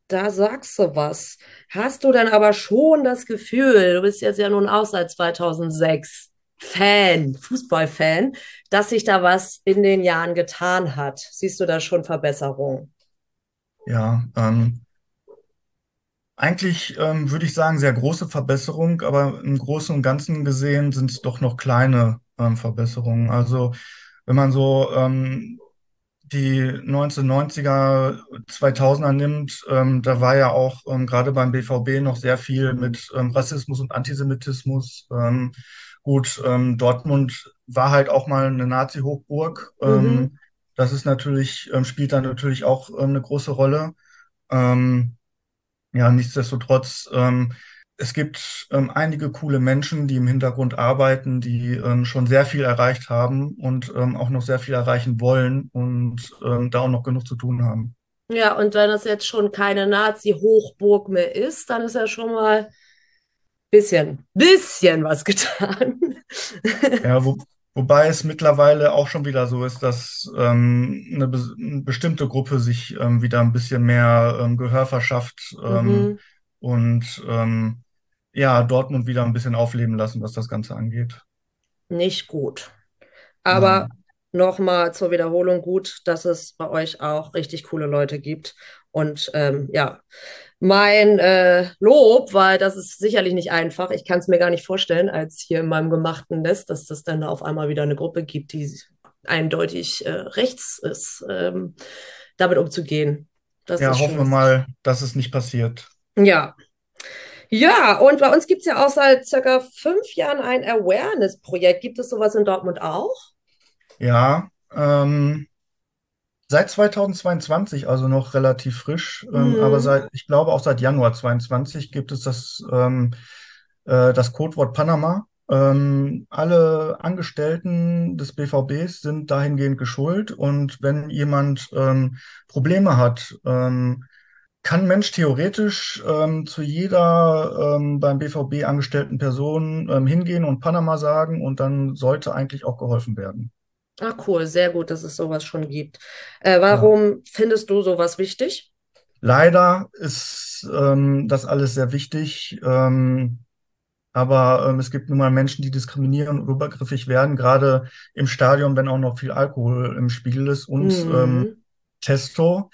da sagst du was. Hast du dann aber schon das Gefühl, du bist jetzt ja nun auch seit 2006 Fan, Fußballfan, dass sich da was in den Jahren getan hat? Siehst du da schon Verbesserungen? Ja, ähm, Eigentlich ähm, würde ich sagen, sehr große Verbesserung, aber im Großen und Ganzen gesehen sind es doch noch kleine ähm, Verbesserungen. Also wenn man so ähm, die 1990er, 2000er nimmt, ähm, da war ja auch ähm, gerade beim BVB noch sehr viel mit ähm, Rassismus und Antisemitismus. Gut, ähm, Dortmund war halt auch mal eine Nazi-Hochburg. Mhm. Ähm, das ist natürlich, ähm, spielt da natürlich auch ähm, eine große Rolle. Ja, nichtsdestotrotz, es gibt ähm, einige coole Menschen, die im Hintergrund arbeiten, die ähm, schon sehr viel erreicht haben und ähm, auch noch sehr viel erreichen wollen und da auch noch genug zu tun haben. Ja, und wenn das jetzt schon keine Nazi-Hochburg mehr ist, dann ist ja schon mal bisschen, bisschen was getan. Ja, wo, wobei es mittlerweile auch schon wieder so ist, dass ähm, eine, be eine bestimmte Gruppe sich ähm, wieder ein bisschen mehr ähm, Gehör verschafft ähm, Mhm. und ähm, ja, Dortmund wieder ein bisschen aufleben lassen, was das Ganze angeht. Nicht gut. Aber Nein. nochmal zur Wiederholung gut, dass es bei euch auch richtig coole Leute gibt. Und ähm, ja, mein äh, Lob, weil das ist sicherlich nicht einfach. Ich kann es mir gar nicht vorstellen, als hier in meinem gemachten Nest, dass das dann da auf einmal wieder eine Gruppe gibt, die eindeutig äh, rechts ist, ähm, damit umzugehen. Das Ja, hoffen wir mal, dass es nicht passiert. Ja. Ja, und bei uns gibt es ja auch seit circa fünf Jahren ein Awareness-Projekt. Gibt es sowas in Dortmund auch? Ja, ähm, seit 2022, also noch relativ frisch, ähm, aber Mhm. seit, ich glaube auch seit Januar 22 gibt es das, ähm, äh, das Codewort Panama. Ähm, alle Angestellten des BVBs sind dahingehend geschult und wenn jemand ähm, Probleme hat, ähm, kann Mensch theoretisch ähm, zu jeder ähm, beim BVB angestellten Person ähm, hingehen und Panama sagen und dann sollte eigentlich auch geholfen werden. Ah, cool, sehr gut, dass es sowas schon gibt. Äh, Ja. warum findest du sowas wichtig? Leider ist ähm, das alles sehr wichtig, ähm, aber ähm, es gibt nun mal Menschen, die diskriminieren und übergriffig werden, gerade im Stadion, wenn auch noch viel Alkohol im Spiel ist und ähm, Mhm. Testo,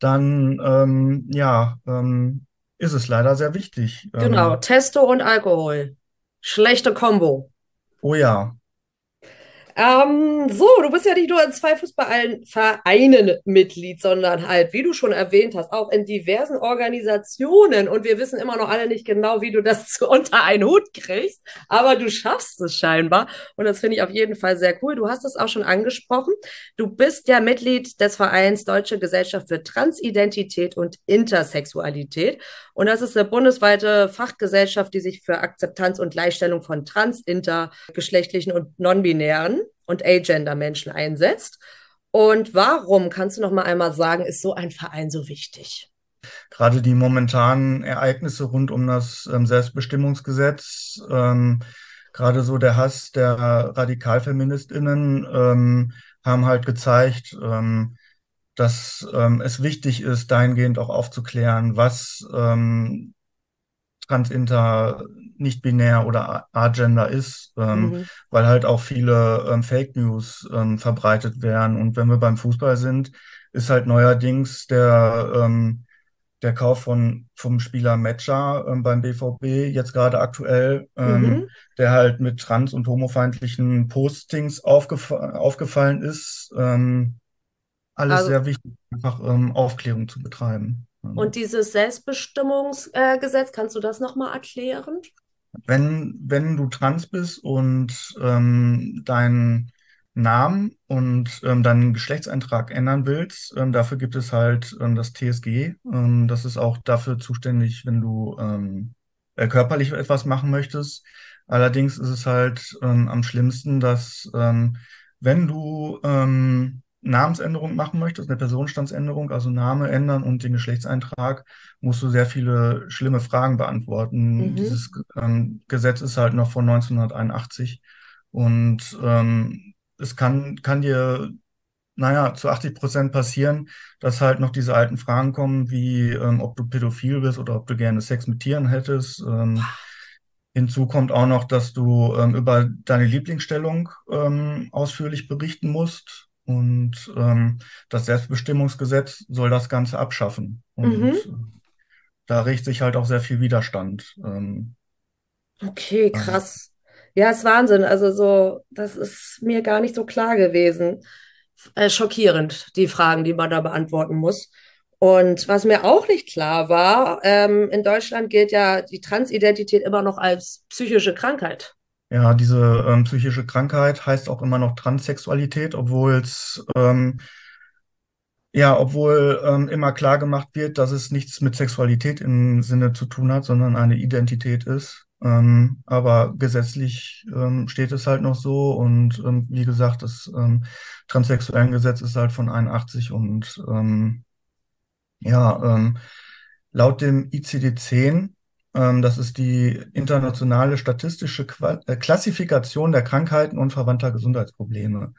dann ähm, ja, ähm, ist es leider sehr wichtig. Genau, Ähm, Testo und Alkohol. Schlechte Kombo. oh ja, Ähm, so, du bist ja nicht nur in zwei Fußballvereinen Mitglied, sondern halt, wie du schon erwähnt hast, auch in diversen Organisationen. Und wir wissen immer noch alle nicht genau, wie du das zu unter einen Hut kriegst, aber du schaffst es scheinbar. Und das finde ich auf jeden Fall sehr cool. Du hast es auch schon angesprochen. Du bist ja Mitglied des Vereins Deutsche Gesellschaft für Transidentität und Intersexualität. Und das ist eine bundesweite Fachgesellschaft, die sich für Akzeptanz und Gleichstellung von trans, intergeschlechtlichen und non-binären und Agender-Menschen einsetzt. Und warum, kannst du noch mal einmal sagen, ist so ein Verein so wichtig? gerade die momentanen Ereignisse rund um das ähm, Selbstbestimmungsgesetz, ähm, gerade so der Hass der RadikalfeministInnen, ähm, haben halt gezeigt, ähm, dass ähm, es wichtig ist, dahingehend auch aufzuklären, was ähm, transinter, nicht binär oder agender ist, ähm, Mhm. weil halt auch viele ähm, Fake News ähm, verbreitet werden. Und wenn wir beim Fußball sind, ist halt neuerdings der, ähm, der Kauf von, vom Spieler Mecha ähm, beim BVB jetzt gerade aktuell, ähm, Mhm. der halt mit trans- und homofeindlichen Postings aufgef aufgefallen ist. Alles Also, sehr wichtig, einfach Aufklärung zu betreiben. und dieses Selbstbestimmungsgesetz, kannst du das noch mal erklären? Wenn, wenn du trans bist und ähm, deinen Namen und ähm, deinen Geschlechtseintrag ändern willst, ähm, dafür gibt es halt ähm, das TSG. Ähm, das ist auch dafür zuständig, wenn du ähm, äh, körperlich etwas machen möchtest. Allerdings ist es halt ähm, am schlimmsten, dass ähm, wenn du ähm, Namensänderung machen möchtest, eine Personenstandsänderung, also Name ändern und den Geschlechtseintrag, musst du sehr viele schlimme Fragen beantworten. Mhm. Dieses ähm, Gesetz ist halt noch von 1981 und ähm, es kann, kann dir, naja, zu 80 Prozent passieren, dass halt noch diese alten Fragen kommen, wie ähm, ob du pädophil bist oder ob du gerne Sex mit Tieren hättest. Ähm, hinzu kommt auch noch, dass du ähm, über deine Lieblingsstellung ähm, ausführlich berichten musst. Und ähm, das Selbstbestimmungsgesetz soll das Ganze abschaffen. Und Mhm. äh, da regt sich halt auch sehr viel Widerstand. Ähm, Okay, krass. Ja, ist Wahnsinn. Also so, das ist mir gar nicht so klar gewesen. äh, schockierend, die Fragen, die man da beantworten muss. Und was mir auch nicht klar war, ähm, in Deutschland gilt ja die Transidentität immer noch als psychische Krankheit. Ja, diese ähm, psychische Krankheit heißt auch immer noch Transsexualität, obwohl es ähm, ja, obwohl ähm, immer klar gemacht wird, dass es nichts mit Sexualität im Sinne zu tun hat, sondern eine Identität ist. Ähm, aber gesetzlich ähm, steht es halt noch so und ähm, wie gesagt, das ähm, Transsexuellengesetz ist halt von 81 und ähm, ja, ähm, laut dem ICD-10, ähm, das ist die internationale statistische äh, Klassifikation der Krankheiten und verwandter Gesundheitsprobleme.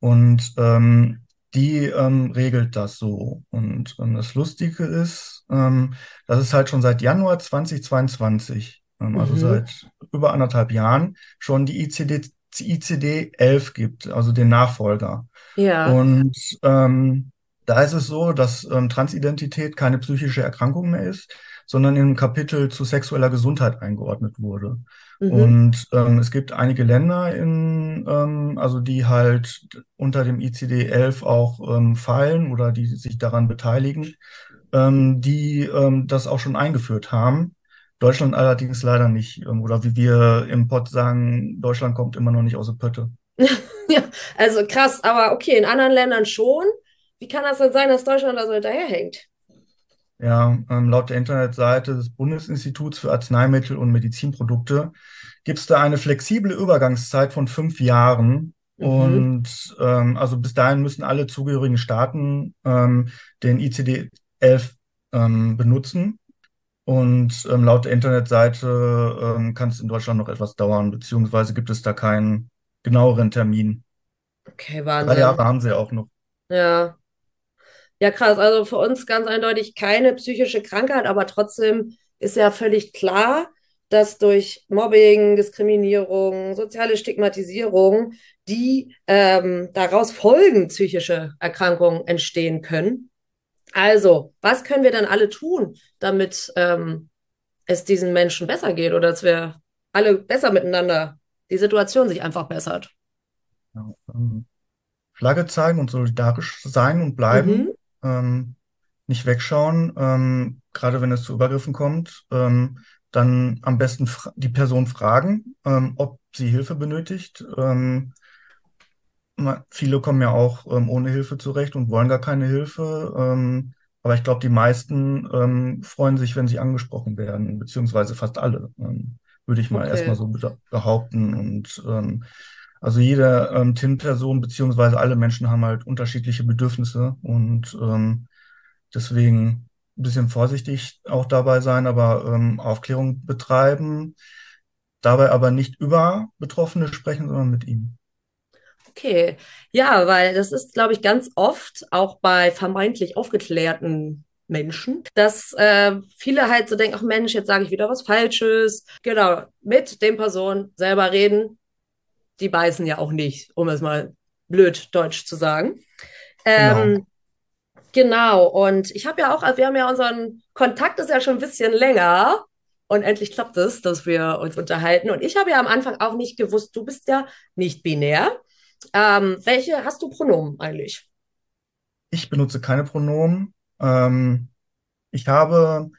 Und ähm, die ähm, regelt das so. Und ähm, das Lustige ist, ähm, dass es halt schon seit Januar 2022, ähm, also mhm. seit über anderthalb Jahren, schon die ICD, ICD 11 gibt, also den Nachfolger. Ja. Und ähm, da ist es so, dass ähm, Transidentität keine psychische Erkrankung mehr ist, sondern im Kapitel zu sexueller Gesundheit eingeordnet wurde. Mhm. Und ähm, es gibt einige Länder, in, ähm, also die halt unter dem ICD-11 auch ähm, fallen oder die sich daran beteiligen, ähm, die ähm, das auch schon eingeführt haben. Deutschland allerdings leider nicht. Ähm, oder wie wir im Pott sagen, Deutschland kommt immer noch nicht aus der Pötte. ja, also krass, aber okay, in anderen Ländern schon. Wie kann das denn sein, dass Deutschland da so hinterherhängt? Ja, ähm, laut der Internetseite des Bundesinstituts für Arzneimittel und Medizinprodukte gibt es da eine flexible Übergangszeit von fünf Jahren. Mhm. Und ähm, also bis dahin müssen alle zugehörigen Staaten ähm, den ICD-11 ähm, benutzen. Und ähm, laut der Internetseite ähm, kann es in Deutschland noch etwas dauern, beziehungsweise gibt es da keinen genaueren Termin. Okay, Wahnsinn. Drei Jahre haben sie auch noch. Ja, ja, krass. Also für uns ganz eindeutig keine psychische Krankheit, aber trotzdem ist ja völlig klar, dass durch Mobbing, Diskriminierung, soziale Stigmatisierung, die ähm, daraus folgen psychische Erkrankungen entstehen können. Also, was können wir dann alle tun, damit ähm, es diesen Menschen besser geht oder dass wir alle besser miteinander, die Situation sich einfach bessert? Ja, ähm, Flagge zeigen und solidarisch sein und bleiben. Mhm ähm, nicht wegschauen, ähm, gerade wenn es zu Übergriffen kommt, ähm, dann am besten die Person fragen, ähm, ob sie Hilfe benötigt. Ähm, viele kommen ja auch ähm, ohne Hilfe zurecht und wollen gar keine Hilfe. aber ich glaube, die meisten freuen sich, wenn sie angesprochen werden, beziehungsweise fast alle, würde ich mal okay. erstmal so behaupten. Und also jede ähm, TIN-Person beziehungsweise alle Menschen haben halt unterschiedliche Bedürfnisse und ähm, deswegen ein bisschen vorsichtig auch dabei sein, aber ähm, Aufklärung betreiben, dabei aber nicht über Betroffene sprechen, sondern mit ihnen. Okay, ja, weil das ist, glaube ich, ganz oft auch bei vermeintlich aufgeklärten Menschen, dass äh, viele halt so denken, ach Mensch, jetzt sage ich wieder was Falsches. Genau, mit den Personen selber reden, die beißen ja auch nicht, um es mal blöd deutsch zu sagen. Ähm, genau. genau. Und ich habe ja auch, wir haben ja unseren Kontakt ist ja schon ein bisschen länger. Und endlich klappt es, dass wir uns unterhalten. Und ich habe ja am Anfang auch nicht gewusst, du bist ja nicht binär. Ähm, welche hast du Pronomen eigentlich? Ich benutze keine Pronomen. Ähm, ich habe,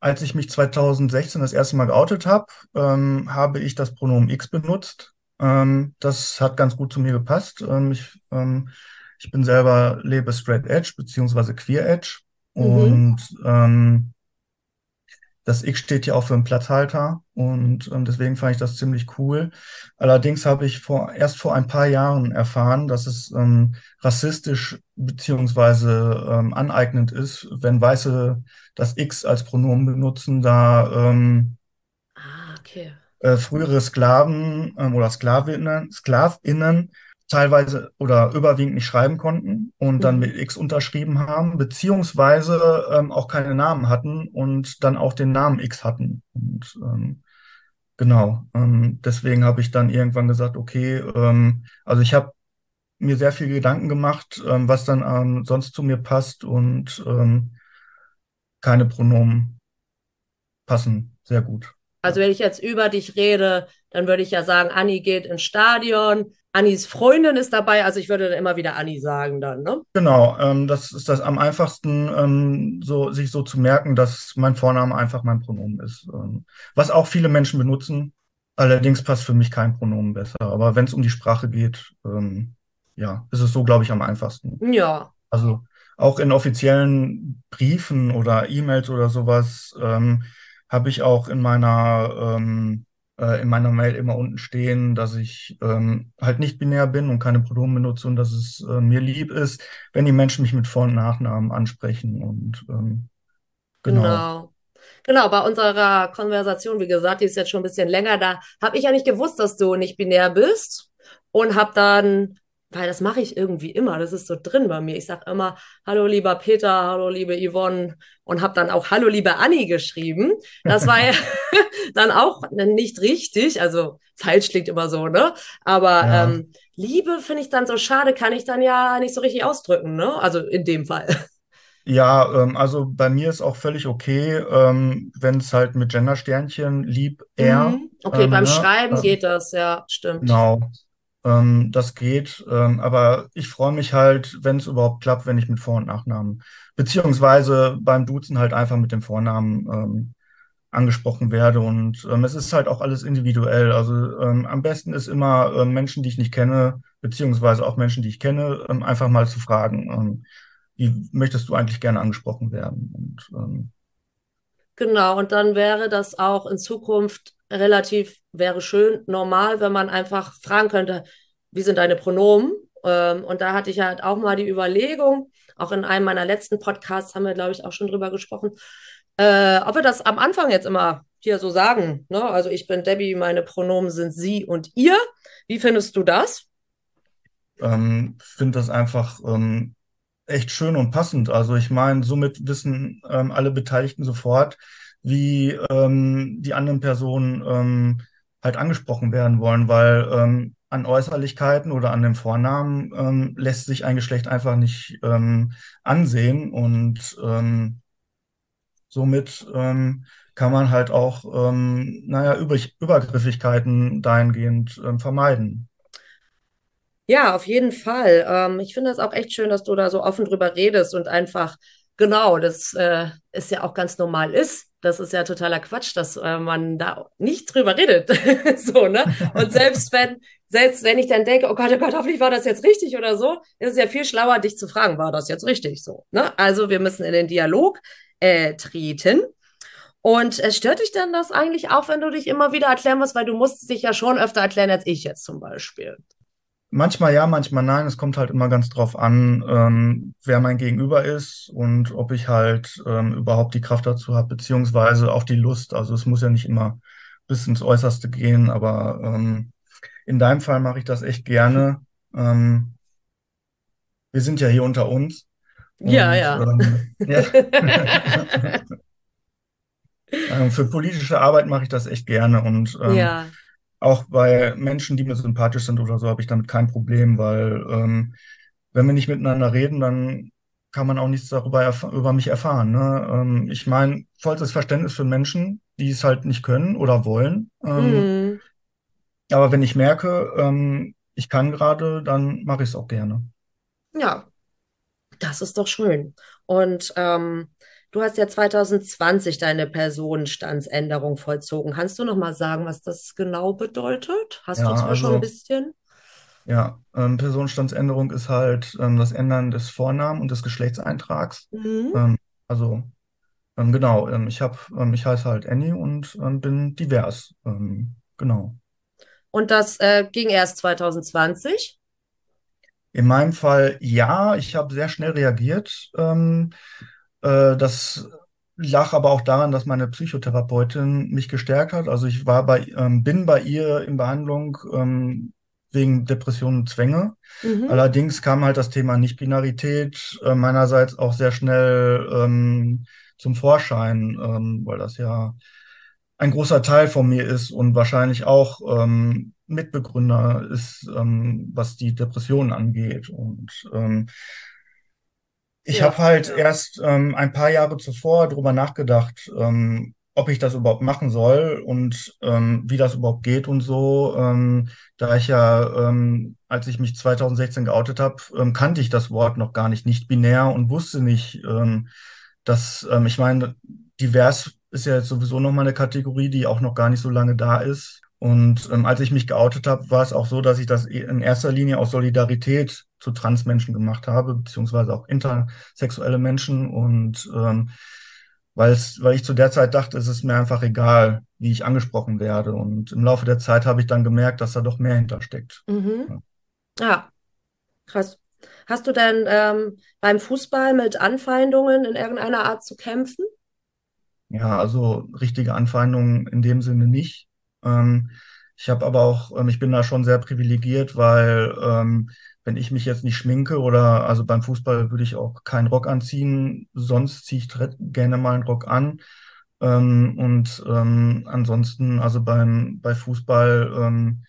als ich mich 2016 das erste Mal geoutet habe, ähm, habe ich das Pronomen X benutzt. Ähm, das hat ganz gut zu mir gepasst. Ähm, ich, ähm, ich bin selber lebe Straight Edge beziehungsweise Queer Edge mhm. und ähm, das X steht ja auch für einen Platzhalter und ähm, deswegen fand ich das ziemlich cool. Allerdings habe ich vor, erst vor ein paar Jahren erfahren, dass es ähm, rassistisch beziehungsweise aneignend ist, wenn Weiße das X als Pronomen benutzen, da ah, okay äh, frühere Sklaven ähm, oder Sklavinnen, Sklavinnen teilweise oder überwiegend nicht schreiben konnten und dann mhm. mit X unterschrieben haben, beziehungsweise ähm, auch keine Namen hatten und dann auch den Namen X hatten. Und ähm, genau, ähm, deswegen habe ich dann irgendwann gesagt, okay, ähm, also ich habe mir sehr viel Gedanken gemacht, ähm, was dann ähm, sonst zu mir passt und ähm, keine Pronomen passen sehr gut. Also wenn ich jetzt über dich rede, dann würde ich ja sagen, Anni geht ins Stadion, Annis Freundin ist dabei, also ich würde dann immer wieder Anni sagen dann, ne? Genau, ähm, das ist das am einfachsten, ähm, so, sich so zu merken, dass mein Vorname einfach mein Pronomen ist. Ähm, was auch viele Menschen benutzen. Allerdings passt für mich kein Pronomen besser. Aber wenn es um die Sprache geht, ähm, ja, ist es so, glaube ich, am einfachsten. Ja. Also auch in offiziellen Briefen oder E-Mails oder sowas ähm, habe ich auch in meiner ähm, äh, in meiner Mail immer unten stehen, dass ich ähm, halt nicht binär bin und keine Pronomen benutze und dass es äh, mir lieb ist, wenn die Menschen mich mit Vor- und Nachnamen ansprechen und ähm, genau. genau. Genau, bei unserer Konversation, wie gesagt, die ist jetzt schon ein bisschen länger, da habe ich ja nicht gewusst, dass du nicht binär bist und habe dann weil das mache ich irgendwie immer, das ist so drin bei mir. Ich sage immer, hallo lieber Peter, hallo liebe Yvonne und habe dann auch hallo liebe Anni geschrieben. Das war ja dann auch nicht richtig, also falsch klingt immer so, ne? Aber ja. ähm, Liebe finde ich dann so schade, kann ich dann ja nicht so richtig ausdrücken, ne? Also in dem Fall. Ja, ähm, also bei mir ist auch völlig okay, ähm, wenn es halt mit Gendersternchen lieb, er. Mhm. Okay, ähm, beim ne? Schreiben geht das, ja, stimmt. Genau. Ähm, das geht, ähm, aber ich freue mich halt, wenn es überhaupt klappt, wenn ich mit Vor- und Nachnamen, beziehungsweise beim Duzen halt einfach mit dem Vornamen ähm, angesprochen werde. Und ähm, es ist halt auch alles individuell. Also ähm, am besten ist immer ähm, Menschen, die ich nicht kenne, beziehungsweise auch Menschen, die ich kenne, einfach mal zu fragen, wie möchtest du eigentlich gerne angesprochen werden? Und, genau, und dann wäre das auch in Zukunft relativ, wäre schön, normal, wenn man einfach fragen könnte, wie sind deine Pronomen? Ähm, und da hatte ich halt auch mal die Überlegung, auch in einem meiner letzten Podcasts haben wir, glaube ich, auch schon drüber gesprochen, äh, ob wir das am Anfang jetzt immer hier so sagen. Ne? Also ich bin Debbie, meine Pronomen sind sie und ihr. Wie findest du das? Ähm, finde das einfach ähm, echt schön und passend. Also ich meine, somit wissen ähm, alle Beteiligten sofort, wie ähm, die anderen Personen ähm, halt angesprochen werden wollen, weil ähm, an Äußerlichkeiten oder an dem Vornamen ähm, lässt sich ein Geschlecht einfach nicht ähm, ansehen und ähm, somit ähm, kann man halt auch, ähm, naja, Über Übergriffigkeiten dahingehend ähm, vermeiden. Ja, auf jeden Fall. Ähm, ich finde es auch echt schön, dass du da so offen drüber redest und einfach, genau, das äh, ist ja auch ganz normal ist. Das ist ja totaler Quatsch, dass äh, man da nicht drüber redet. so, ne? Und selbst wenn, selbst wenn ich dann denke, oh Gott, oh Gott, hoffentlich war das jetzt richtig oder so, ist es ja viel schlauer, dich zu fragen, war das jetzt richtig so? Ne? Also wir müssen in den Dialog äh, treten. Und äh, stört dich denn das eigentlich auch, wenn du dich immer wieder erklären musst, weil du musst dich ja schon öfter erklären als ich jetzt zum Beispiel? Manchmal ja, manchmal nein. Es kommt halt immer ganz drauf an, ähm, wer mein Gegenüber ist und ob ich halt ähm, überhaupt die Kraft dazu habe, beziehungsweise auch die Lust. Also es muss ja nicht immer bis ins Äußerste gehen, aber ähm, in deinem Fall mache ich das echt gerne. Ähm, wir sind ja hier unter uns. Und, ja, ja. Ähm, ja. Ähm, für politische Arbeit mache ich das echt gerne und ja auch bei Menschen, die mir sympathisch sind oder so, habe ich damit kein Problem, weil ähm, wenn wir nicht miteinander reden, dann kann man auch nichts darüber über mich erfahren. Ne? Ähm, ich meine, vollstes Verständnis für Menschen, die es halt nicht können oder wollen. Ähm, mm. Aber wenn ich merke, ähm, ich kann gerade, dann mache ich es auch gerne. Ja, das ist doch schön. Und ähm, Du hast ja 2020 deine Personenstandsänderung vollzogen. Kannst du noch mal sagen, was das genau bedeutet? Hast ja, du zwar also, schon ein bisschen? Ja, ähm, Personenstandsänderung ist halt ähm, das Ändern des Vornamen und des Geschlechtseintrags. Mhm. Ähm, also ähm, genau, ähm, ich habe, ähm, ich heiße halt Annie und bin divers. genau. Und das äh, ging erst 2020? In meinem Fall ja, ich habe sehr schnell reagiert. Ähm, äh, das lag aber auch daran, dass meine Psychotherapeutin mich gestärkt hat. Also ich war bei, ähm, bin bei ihr in Behandlung ähm, wegen Depressionen und Zwänge. Mhm. Allerdings kam halt das Thema Nichtbinarität äh, meinerseits auch sehr schnell ähm, zum Vorschein, ähm, weil das ja ein großer Teil von mir ist und wahrscheinlich auch ähm, Mitbegründer ist, ähm, was die Depressionen angeht. Und ich ja, habe halt ja. erst ähm, ein paar Jahre zuvor darüber nachgedacht, ähm, ob ich das überhaupt machen soll und ähm, wie das überhaupt geht und so. Ähm, da ich ja, ähm, als ich mich 2016 geoutet habe, ähm, kannte ich das Wort noch gar nicht, nicht binär und wusste nicht, ähm, dass, ähm, ich meine, divers ist ja jetzt sowieso nochmal eine Kategorie, die auch noch gar nicht so lange da ist. Und ähm, als ich mich geoutet habe, war es auch so, dass ich das in erster Linie aus Solidarität zu Transmenschen gemacht habe, beziehungsweise auch intersexuelle Menschen und ähm, weil ich zu der Zeit dachte, es ist mir einfach egal, wie ich angesprochen werde. Und im Laufe der Zeit habe ich dann gemerkt, dass da doch mehr hintersteckt. Mhm. Ja. ja, krass. Hast du denn ähm, beim Fußball mit Anfeindungen in irgendeiner Art zu kämpfen? Ja, also richtige Anfeindungen in dem Sinne nicht. Ähm, ich habe aber auch, ähm, ich bin da schon sehr privilegiert, weil ähm, wenn ich mich jetzt nicht schminke oder also beim Fußball würde ich auch keinen Rock anziehen, sonst ziehe ich gerne mal einen Rock an. Ähm, und ähm, ansonsten, also beim bei Fußball ähm,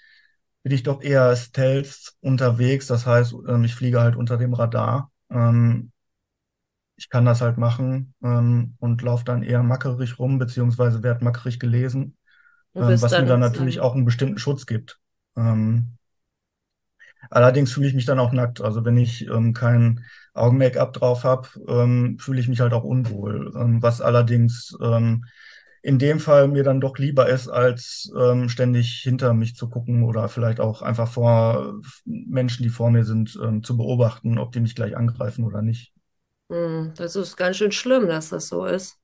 bin ich doch eher stealth unterwegs. Das heißt, ähm, ich fliege halt unter dem Radar. Ähm, ich kann das halt machen ähm, und laufe dann eher mackerig rum, beziehungsweise werde mackerig gelesen, was mir dann natürlich auch einen bestimmten Schutz gibt. Ähm, Allerdings fühle ich mich dann auch nackt. Also wenn ich ähm, kein Augen-Make-up drauf habe, ähm, fühle ich mich halt auch unwohl. Ähm, was allerdings ähm, in dem Fall mir dann doch lieber ist, als ähm, ständig hinter mich zu gucken oder vielleicht auch einfach vor Menschen, die vor mir sind, ähm, zu beobachten, ob die mich gleich angreifen oder nicht. Hm, das ist ganz schön schlimm, dass das so ist.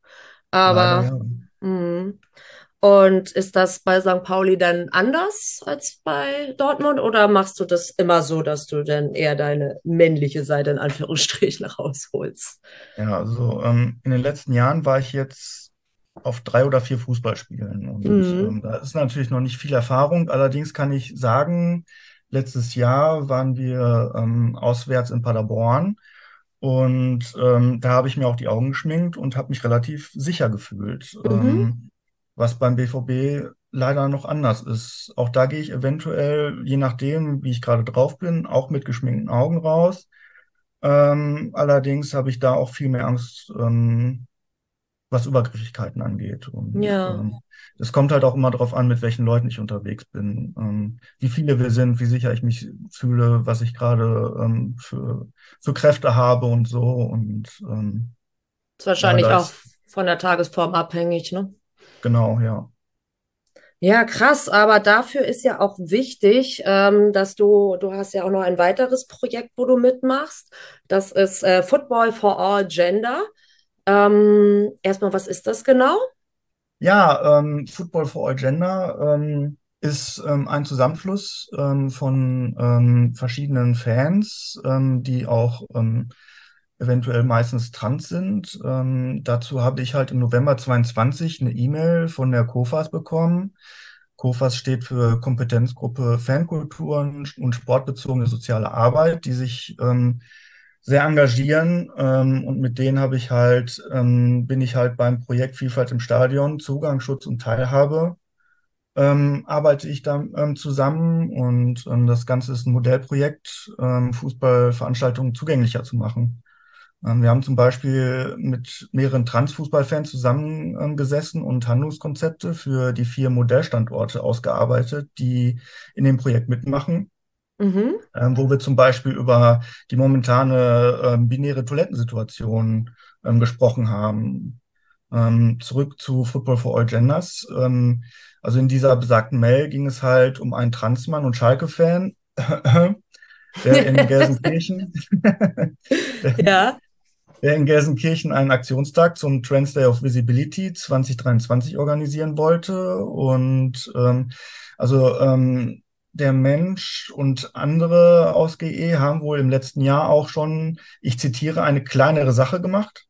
Aber Leider, ja. Und ist das bei St. Pauli dann anders als bei Dortmund oder machst du das immer so, dass du dann eher deine männliche Seite in Anführungsstrichen rausholst? Ja, also ähm, in den letzten Jahren war ich jetzt auf drei oder vier Fußballspielen und mhm. ähm, da ist natürlich noch nicht viel Erfahrung. Allerdings kann ich sagen, letztes Jahr waren wir ähm, auswärts in Paderborn und ähm, da habe ich mir auch die Augen geschminkt und habe mich relativ sicher gefühlt. Mhm. Ähm, was beim BVB leider noch anders ist. Auch da gehe ich eventuell, je nachdem, wie ich gerade drauf bin, auch mit geschminkten Augen raus. Ähm, allerdings habe ich da auch viel mehr Angst, ähm, was Übergriffigkeiten angeht. Und ja. ähm, es kommt halt auch immer darauf an, mit welchen Leuten ich unterwegs bin, ähm, wie viele wir sind, wie sicher ich mich fühle, was ich gerade ähm, für, für Kräfte habe und so. Und ähm, ist wahrscheinlich ja, auch von der Tagesform abhängig, ne? Genau, ja. Ja, krass, aber dafür ist ja auch wichtig, ähm, dass du, du hast ja auch noch ein weiteres Projekt, wo du mitmachst. Das ist äh, Football for All Gender. Ähm, erstmal, was ist das genau? Ja, ähm, Football for All Gender ähm, ist ähm, ein Zusammenfluss ähm, von verschiedenen Fans, die auch eventuell meistens trans sind. Ähm, dazu habe ich halt im November 22 eine E-Mail von der COFAS bekommen. COFAS steht für Kompetenzgruppe Fankulturen und sportbezogene soziale Arbeit, die sich ähm, sehr engagieren ähm, und mit denen habe ich halt, ähm, bin ich halt beim Projekt Vielfalt im Stadion, Zugang, Schutz und Teilhabe, ähm, arbeite ich da ähm, zusammen und ähm, das Ganze ist ein Modellprojekt, ähm, Fußballveranstaltungen zugänglicher zu machen. Ähm, wir haben zum Beispiel mit mehreren Transfußballfans zusammengesessen und Handlungskonzepte für die vier Modellstandorte ausgearbeitet, die in dem Projekt mitmachen. Mhm. Ähm, wo wir zum Beispiel über die momentane ähm, binäre Toilettensituation ähm, gesprochen haben. Ähm, zurück zu Football for All Genders. Ähm, also in dieser besagten Mail ging es halt um einen Transmann und Schalke-Fan, der in Gelsenkirchen, ja der in Gelsenkirchen einen Aktionstag zum Trans Day of Visibility 2023 organisieren wollte. Und ähm, also ähm, der Mensch und andere aus GE haben wohl im letzten Jahr auch schon, ich zitiere, eine kleinere Sache gemacht.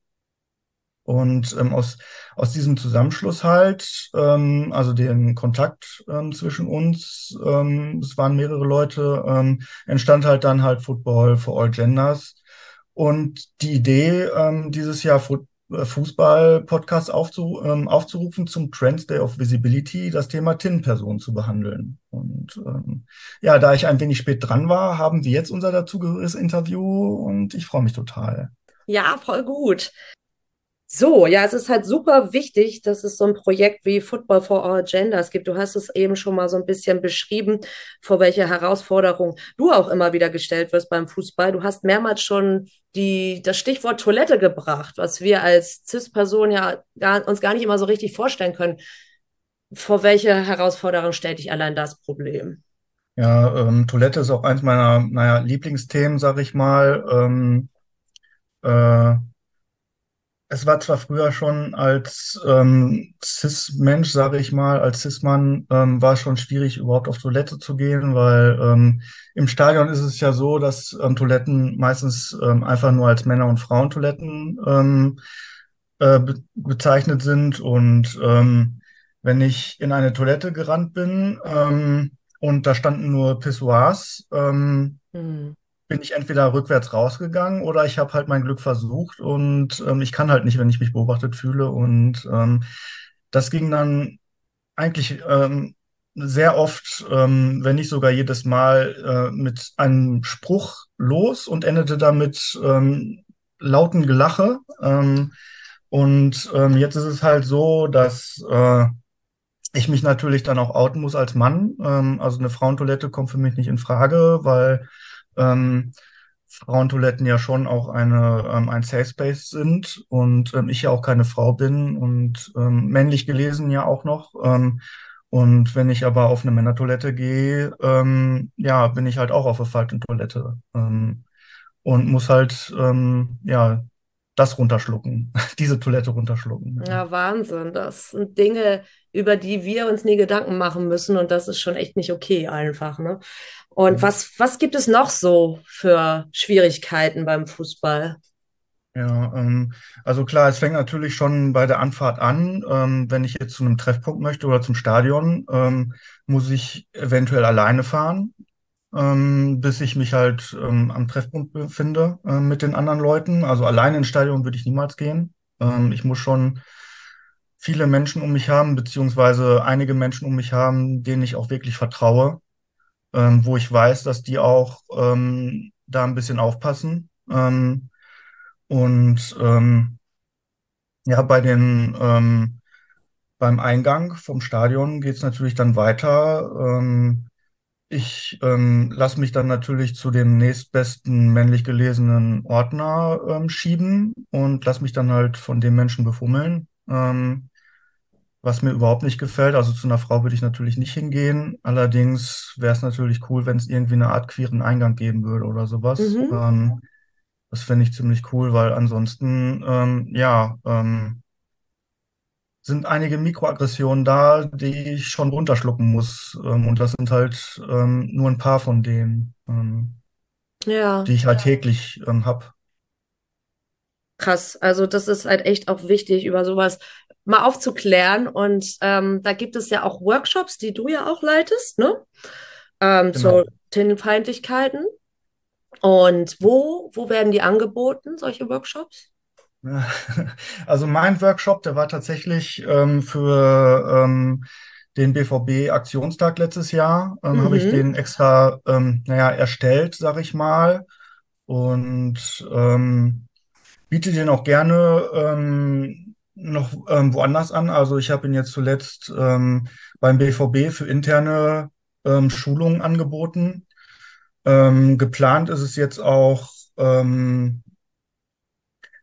Und ähm, aus, aus diesem Zusammenschluss halt, ähm, also den Kontakt ähm, zwischen uns, ähm, es waren mehrere Leute, ähm, entstand halt dann halt Football for All Genders, und die Idee, ähm, dieses Jahr äh, Fußball-Podcast aufzu, ähm, aufzurufen zum Trends Day of Visibility, das Thema TIN-Personen zu behandeln. Und ähm, ja, da ich ein wenig spät dran war, haben wir jetzt unser dazugehöriges Interview und ich freue mich total. Ja, voll gut. So, ja, es ist halt super wichtig, dass es so ein Projekt wie Football for All Genders gibt. Du hast es eben schon mal so ein bisschen beschrieben, vor welche Herausforderung du auch immer wieder gestellt wirst beim Fußball. Du hast mehrmals schon die, das Stichwort Toilette gebracht, was wir als CIS-Person ja gar, uns gar nicht immer so richtig vorstellen können. Vor welche Herausforderung stellt dich allein das Problem? Ja, ähm, Toilette ist auch eins meiner, naja, Lieblingsthemen, sag ich mal. Ähm, äh, es war zwar früher schon als ähm, Cis-Mensch, sage ich mal, als Cis-Mann, ähm, war es schon schwierig, überhaupt auf Toilette zu gehen, weil ähm, im Stadion ist es ja so, dass ähm, Toiletten meistens ähm, einfach nur als Männer- und Frauentoiletten ähm, äh, be bezeichnet sind. Und ähm, wenn ich in eine Toilette gerannt bin ähm, und da standen nur Pissoirs, ähm, mhm bin ich entweder rückwärts rausgegangen oder ich habe halt mein Glück versucht und ähm, ich kann halt nicht, wenn ich mich beobachtet fühle. Und ähm, das ging dann eigentlich ähm, sehr oft, ähm, wenn nicht sogar jedes Mal, äh, mit einem Spruch los und endete damit ähm, lauten Gelache. Ähm, und ähm, jetzt ist es halt so, dass äh, ich mich natürlich dann auch outen muss als Mann. Ähm, also eine Frauentoilette kommt für mich nicht in Frage, weil ähm, Frauentoiletten ja schon auch eine, ähm, ein Safe Space sind und ähm, ich ja auch keine Frau bin und ähm, männlich gelesen ja auch noch. Ähm, und wenn ich aber auf eine Männertoilette gehe, ähm, ja, bin ich halt auch auf der falschen Toilette ähm, und muss halt, ähm, ja, das runterschlucken, diese Toilette runterschlucken. Ja, Wahnsinn. Das sind Dinge, über die wir uns nie Gedanken machen müssen und das ist schon echt nicht okay einfach, ne? Und was, was gibt es noch so für Schwierigkeiten beim Fußball? Ja, ähm, also klar, es fängt natürlich schon bei der Anfahrt an. Ähm, wenn ich jetzt zu einem Treffpunkt möchte oder zum Stadion, ähm, muss ich eventuell alleine fahren, ähm, bis ich mich halt ähm, am Treffpunkt befinde äh, mit den anderen Leuten. Also alleine ins Stadion würde ich niemals gehen. Ähm, ich muss schon viele Menschen um mich haben, beziehungsweise einige Menschen um mich haben, denen ich auch wirklich vertraue ähm, wo ich weiß, dass die auch ähm, da ein bisschen aufpassen. Ähm, und ähm, ja, bei den ähm, beim Eingang vom Stadion geht es natürlich dann weiter. Ähm, ich ähm, lasse mich dann natürlich zu dem nächstbesten männlich gelesenen Ordner ähm, schieben und lasse mich dann halt von dem Menschen befummeln. Ähm, was mir überhaupt nicht gefällt. Also zu einer Frau würde ich natürlich nicht hingehen. Allerdings wäre es natürlich cool, wenn es irgendwie eine Art queeren Eingang geben würde oder sowas. Mhm. Ähm, das fände ich ziemlich cool, weil ansonsten, ähm, ja, ähm, sind einige Mikroaggressionen da, die ich schon runterschlucken muss. Ähm, und das sind halt ähm, nur ein paar von denen, ähm, ja. die ich halt täglich ähm, habe krass. Also das ist halt echt auch wichtig, über sowas mal aufzuklären. Und ähm, da gibt es ja auch Workshops, die du ja auch leitest, ne? Ähm, genau. Zu Tintenfeindlichkeiten. Und wo, wo werden die angeboten, solche Workshops? Also mein Workshop, der war tatsächlich ähm, für ähm, den BVB-Aktionstag letztes Jahr, ähm, mhm. habe ich den extra, ähm, naja, erstellt, sag ich mal. Und ähm, biete den auch gerne ähm, noch ähm, woanders an. Also ich habe ihn jetzt zuletzt ähm, beim BVB für interne ähm, Schulungen angeboten. Ähm, geplant ist es jetzt auch ähm,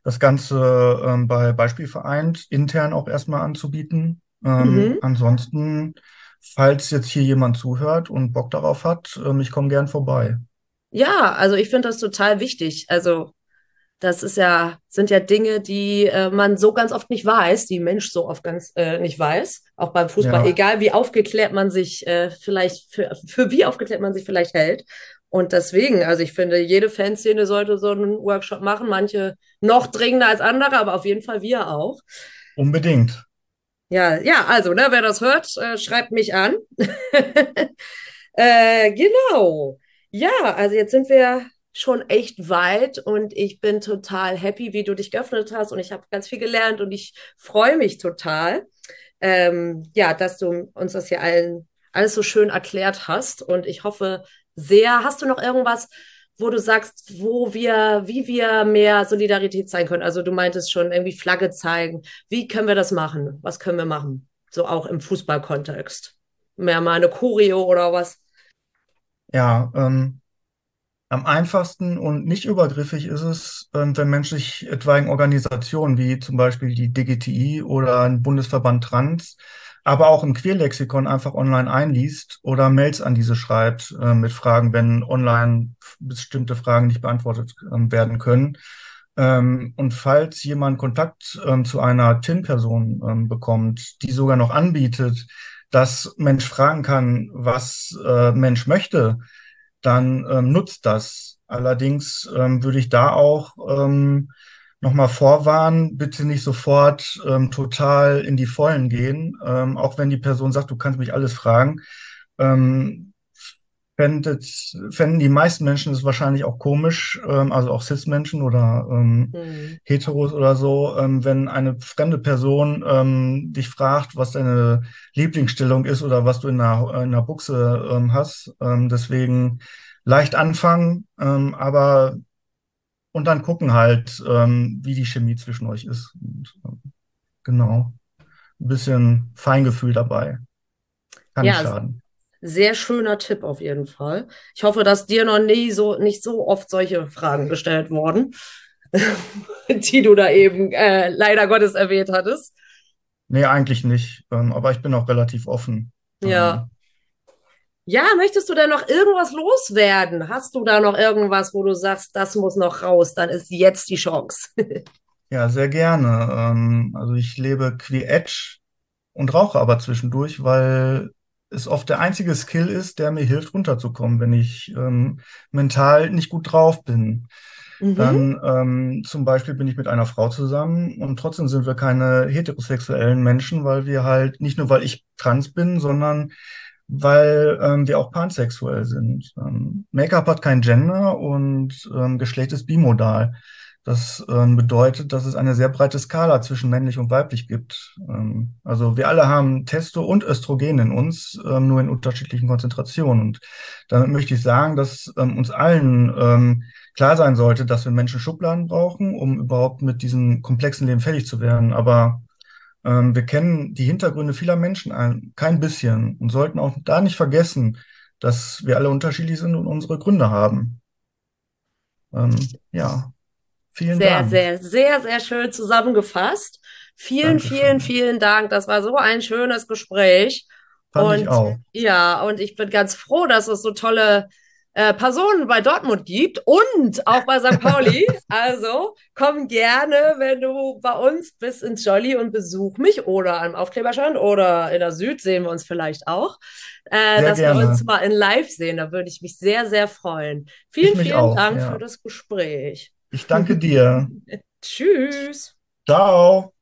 das Ganze ähm, bei Beispielvereint intern auch erstmal anzubieten. Ähm, mhm. Ansonsten, falls jetzt hier jemand zuhört und Bock darauf hat, ähm, ich komme gern vorbei. Ja, also ich finde das total wichtig. Also das ist ja, sind ja Dinge, die äh, man so ganz oft nicht weiß, die Mensch so oft ganz äh, nicht weiß, auch beim Fußball, ja. egal wie aufgeklärt man sich äh, vielleicht, für, für wie aufgeklärt man sich vielleicht hält. Und deswegen, also ich finde, jede Fanszene sollte so einen Workshop machen, manche noch dringender als andere, aber auf jeden Fall wir auch. Unbedingt. Ja, ja, also, ne, wer das hört, äh, schreibt mich an. äh, genau. Ja, also jetzt sind wir schon echt weit und ich bin total happy, wie du dich geöffnet hast und ich habe ganz viel gelernt und ich freue mich total, ähm, ja, dass du uns das hier allen alles so schön erklärt hast und ich hoffe sehr, hast du noch irgendwas, wo du sagst, wo wir, wie wir mehr Solidarität zeigen können? Also du meintest schon irgendwie Flagge zeigen. Wie können wir das machen? Was können wir machen? So auch im Fußballkontext. Mehr mal eine Choreo oder was? Ja, ähm, am einfachsten und nicht übergriffig ist es, ähm, wenn Menschen sich etwaigen Organisationen wie zum Beispiel die DGTI oder ein Bundesverband Trans aber auch im Queerlexikon einfach online einliest oder Mails an diese schreibt äh, mit Fragen, wenn online bestimmte Fragen nicht beantwortet äh, werden können. Ähm, und falls jemand Kontakt ähm, zu einer TIN-Person ähm, bekommt, die sogar noch anbietet, dass Mensch fragen kann, was äh, Mensch möchte, dann ähm, nutzt das. Allerdings ähm, würde ich da auch ähm, nochmal vorwarnen, bitte nicht sofort ähm, total in die Vollen gehen, ähm, auch wenn die Person sagt, du kannst mich alles fragen. Ähm, fändet, fänden die meisten Menschen es wahrscheinlich auch komisch, ähm, also auch Cis-Menschen oder ähm, mhm. Heteros oder so, ähm, wenn eine fremde Person ähm, dich fragt, was deine Lieblingsstellung ist oder was du in der, in der Buchse ähm, hast. Ähm, deswegen leicht anfangen, ähm, aber und dann gucken halt, ähm, wie die Chemie zwischen euch ist. Und, ähm, genau. Ein bisschen Feingefühl dabei. Kann ja, nicht schaden. Sehr schöner Tipp auf jeden Fall. Ich hoffe, dass dir noch nie so, nicht so oft solche Fragen gestellt wurden, die du da eben äh, leider Gottes erwähnt hattest. Nee, eigentlich nicht. Ähm, aber ich bin auch relativ offen. Ja. Ähm, ja, möchtest du denn noch irgendwas loswerden? Hast du da noch irgendwas, wo du sagst, das muss noch raus? Dann ist jetzt die Chance. ja, sehr gerne. Ähm, also ich lebe queer edge und rauche aber zwischendurch, weil es oft der einzige Skill ist, der mir hilft, runterzukommen, wenn ich ähm, mental nicht gut drauf bin. Mhm. Dann ähm, zum Beispiel bin ich mit einer Frau zusammen und trotzdem sind wir keine heterosexuellen Menschen, weil wir halt, nicht nur weil ich trans bin, sondern weil ähm, wir auch pansexuell sind. Ähm, Make-up hat kein Gender und ähm, Geschlecht ist bimodal. Das ähm, bedeutet, dass es eine sehr breite Skala zwischen männlich und weiblich gibt. Ähm, also wir alle haben Testo und Östrogen in uns, ähm, nur in unterschiedlichen Konzentrationen. Und damit möchte ich sagen, dass ähm, uns allen ähm, klar sein sollte, dass wir Menschen Schubladen brauchen, um überhaupt mit diesem komplexen Leben fertig zu werden. Aber ähm, wir kennen die Hintergründe vieler Menschen ein, kein bisschen und sollten auch da nicht vergessen, dass wir alle unterschiedlich sind und unsere Gründe haben. Ähm, ja, vielen sehr, Dank. Sehr, sehr, sehr, sehr schön zusammengefasst. Vielen, Dankeschön. vielen, vielen Dank. Das war so ein schönes Gespräch. Fand und ich auch. ja, und ich bin ganz froh, dass es so tolle äh, Personen bei Dortmund gibt und auch bei St. Pauli. also komm gerne, wenn du bei uns bist ins Jolly und besuch mich oder am Aufkleberstand oder in der Süd sehen wir uns vielleicht auch, äh, dass gerne. wir uns mal in Live sehen. Da würde ich mich sehr, sehr freuen. Vielen, vielen auch, Dank ja. für das Gespräch. Ich danke dir. Tschüss. Ciao.